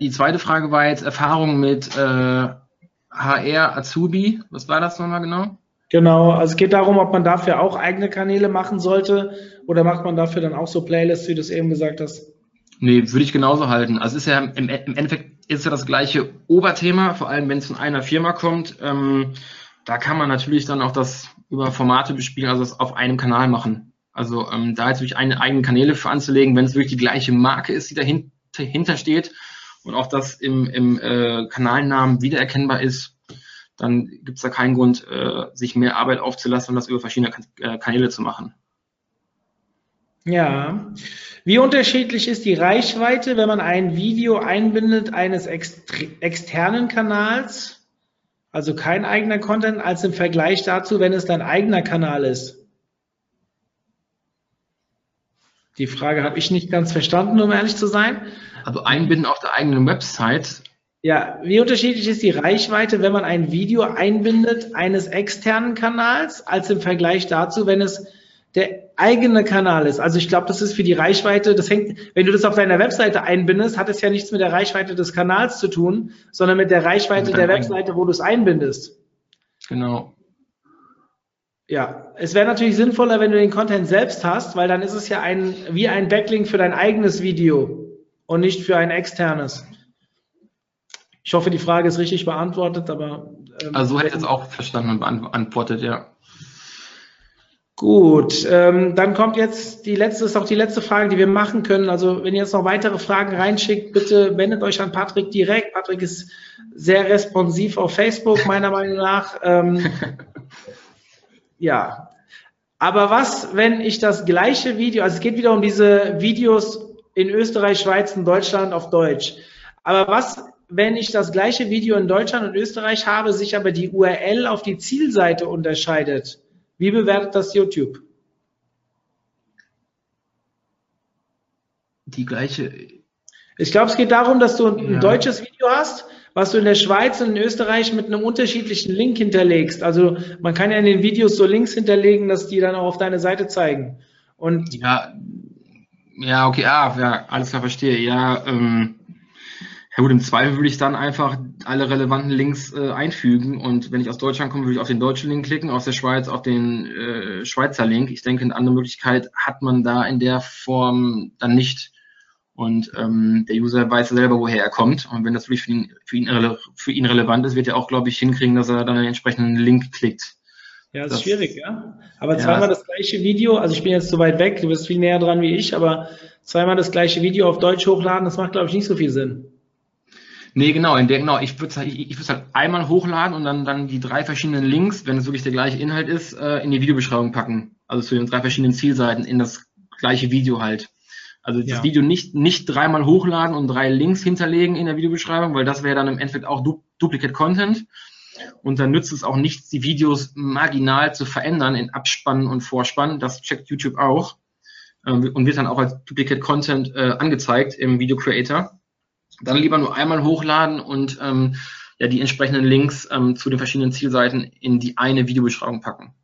S2: Die zweite Frage war jetzt Erfahrung mit äh, HR Azubi. Was war das nochmal genau?
S1: Genau, also es geht darum, ob man dafür auch eigene Kanäle machen sollte oder macht man dafür dann auch so Playlists, wie du es eben gesagt hast?
S2: Nee, würde ich genauso halten. Also es ist ja im, im Endeffekt ist ja das gleiche Oberthema, vor allem wenn es von einer Firma kommt. Ähm, da kann man natürlich dann auch das über Formate bespielen, also das auf einem Kanal machen. Also ähm, da jetzt wirklich eine, eigene Kanäle für anzulegen, wenn es wirklich die gleiche Marke ist, die dahinter steht und auch das im, im äh, Kanalnamen wiedererkennbar ist, dann gibt es da keinen Grund, äh, sich mehr Arbeit aufzulassen und das über verschiedene äh, Kanäle zu machen.
S1: Ja. Wie unterschiedlich ist die Reichweite, wenn man ein Video einbindet eines externen Kanals, also kein eigener Content, als im Vergleich dazu, wenn es dein eigener Kanal ist? Die Frage habe ich nicht ganz verstanden, um ehrlich zu sein.
S2: Also einbinden auf der eigenen Website
S1: ja, wie unterschiedlich ist die Reichweite, wenn man ein Video einbindet eines externen Kanals, als im Vergleich dazu, wenn es der eigene Kanal ist? Also ich glaube, das ist für die Reichweite, das hängt, wenn du das auf deiner Webseite einbindest, hat es ja nichts mit der Reichweite des Kanals zu tun, sondern mit der Reichweite der Webseite, wo du es einbindest.
S2: Genau.
S1: Ja, es wäre natürlich sinnvoller, wenn du den Content selbst hast, weil dann ist es ja ein, wie ein Backlink für dein eigenes Video und nicht für ein externes. Ich hoffe, die Frage ist richtig beantwortet, aber.
S2: Ähm, also so hätte ich es auch verstanden und beantwortet, ja.
S1: Gut, ähm, dann kommt jetzt die letzte, ist auch die letzte Frage, die wir machen können. Also wenn ihr jetzt noch weitere Fragen reinschickt, bitte wendet euch an Patrick direkt. Patrick ist sehr responsiv auf Facebook, meiner Meinung nach. Ähm, ja. Aber was, wenn ich das gleiche Video, also es geht wieder um diese Videos in Österreich, Schweiz und Deutschland auf Deutsch. Aber was, wenn ich das gleiche Video in Deutschland und Österreich habe, sich aber die URL auf die Zielseite unterscheidet. Wie bewertet das YouTube?
S2: Die gleiche.
S1: Ich glaube, es geht darum, dass du ein ja. deutsches Video hast, was du in der Schweiz und in Österreich mit einem unterschiedlichen Link hinterlegst. Also man kann ja in den Videos so Links hinterlegen, dass die dann auch auf deine Seite zeigen. Und
S2: ja, ja, okay, ah, ja, alles klar, verstehe. Ja, ähm, ja gut, im Zweifel würde ich dann einfach alle relevanten Links äh, einfügen und wenn ich aus Deutschland komme, würde ich auf den deutschen Link klicken, aus der Schweiz auf den äh, Schweizer Link. Ich denke, eine andere Möglichkeit hat man da in der Form dann nicht. Und ähm, der User weiß selber, woher er kommt. Und wenn das wirklich für ihn, für ihn, für ihn relevant ist, wird er auch, glaube ich, hinkriegen, dass er dann den entsprechenden Link klickt.
S1: Ja, das ist schwierig, ja. Aber zweimal ja, das gleiche Video, also ich bin jetzt so weit weg, du bist viel näher dran wie ich, aber zweimal das gleiche Video auf Deutsch hochladen, das macht, glaube ich, nicht so viel Sinn.
S2: Nee, genau, in der, genau, ich würde halt, ich, ich halt einmal hochladen und dann, dann die drei verschiedenen Links, wenn es wirklich der gleiche Inhalt ist, äh, in die Videobeschreibung packen. Also zu den drei verschiedenen Zielseiten in das gleiche Video halt. Also das ja. Video nicht, nicht dreimal hochladen und drei Links hinterlegen in der Videobeschreibung, weil das wäre dann im Endeffekt auch du Duplicate Content. Und dann nützt es auch nichts, die Videos marginal zu verändern in Abspannen und Vorspann. Das checkt YouTube auch äh, und wird dann auch als Duplicate Content äh, angezeigt im Video Creator dann lieber nur einmal hochladen und ähm, ja die entsprechenden Links ähm, zu den verschiedenen Zielseiten in die eine Videobeschreibung packen.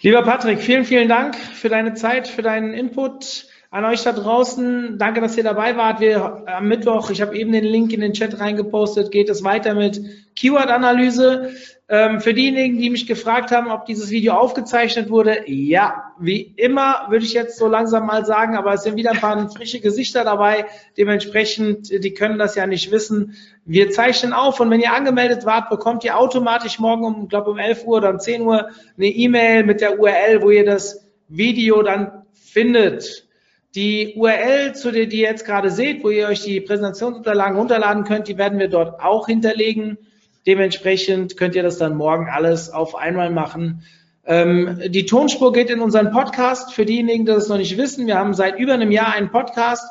S1: Lieber Patrick, vielen, vielen Dank für deine Zeit, für deinen Input. An euch da draußen, danke, dass ihr dabei wart. Wir am Mittwoch, ich habe eben den Link in den Chat reingepostet, geht es weiter mit Keyword-Analyse. Ähm, für diejenigen, die mich gefragt haben, ob dieses Video aufgezeichnet wurde, ja, wie immer würde ich jetzt so langsam mal sagen, aber es sind wieder ein paar frische Gesichter dabei. Dementsprechend, die können das ja nicht wissen. Wir zeichnen auf und wenn ihr angemeldet wart, bekommt ihr automatisch morgen um, glaube um 11 Uhr oder um 10 Uhr eine E-Mail mit der URL, wo ihr das Video dann findet. Die URL, zu der die ihr jetzt gerade seht, wo ihr euch die Präsentationsunterlagen runterladen könnt, die werden wir dort auch hinterlegen. Dementsprechend könnt ihr das dann morgen alles auf einmal machen. Ähm, die Tonspur geht in unseren Podcast. Für diejenigen, die das noch nicht wissen, wir haben seit über einem Jahr einen Podcast.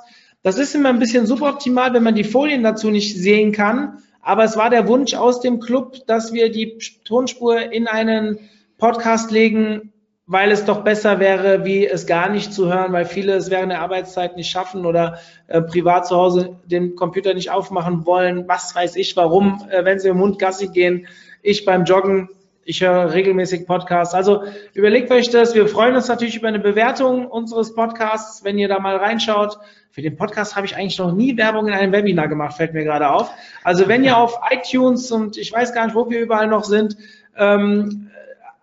S1: Das ist immer ein bisschen suboptimal, wenn man die Folien dazu nicht sehen kann. Aber es war der Wunsch aus dem Club, dass wir die Tonspur in einen Podcast legen, weil es doch besser wäre, wie es gar nicht zu hören, weil viele es während der Arbeitszeit nicht schaffen oder äh, privat zu Hause den Computer nicht aufmachen wollen. Was weiß ich, warum, äh, wenn sie im Hund Gassi gehen, ich beim Joggen, ich höre regelmäßig Podcasts. Also überlegt euch das. Wir freuen uns natürlich über eine Bewertung unseres Podcasts, wenn ihr da mal reinschaut. Für den Podcast habe ich eigentlich noch nie Werbung in einem Webinar gemacht, fällt mir gerade auf. Also wenn ihr auf iTunes und ich weiß gar nicht, wo wir überall noch sind, ähm,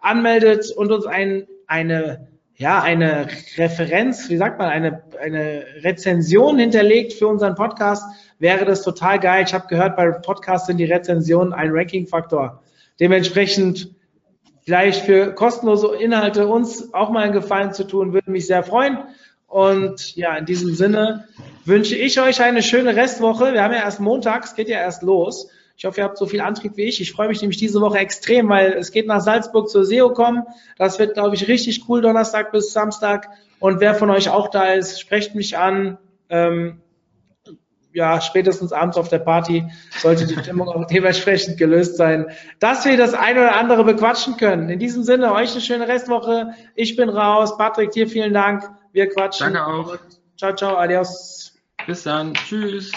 S1: anmeldet und uns ein eine, ja, eine Referenz, wie sagt man, eine, eine Rezension hinterlegt für unseren Podcast, wäre das total geil. Ich habe gehört, bei Podcasts sind die Rezensionen ein Ranking-Faktor. Dementsprechend vielleicht für kostenlose Inhalte uns auch mal einen Gefallen zu tun, würde mich sehr freuen. Und ja, in diesem Sinne wünsche ich euch eine schöne Restwoche. Wir haben ja erst montags, geht ja erst los. Ich hoffe, ihr habt so viel Antrieb wie ich. Ich freue mich nämlich diese Woche extrem, weil es geht nach Salzburg zur SEO-Com. Das wird, glaube ich, richtig cool, Donnerstag bis Samstag. Und wer von euch auch da ist, sprecht mich an. Ähm, ja, spätestens abends auf der Party sollte die Stimmung auch dementsprechend gelöst sein, dass wir das eine oder andere bequatschen können. In diesem Sinne, euch eine schöne Restwoche. Ich bin raus. Patrick, dir vielen Dank. Wir quatschen.
S2: Danke auch.
S1: Ciao, ciao, adios.
S2: Bis dann. Tschüss.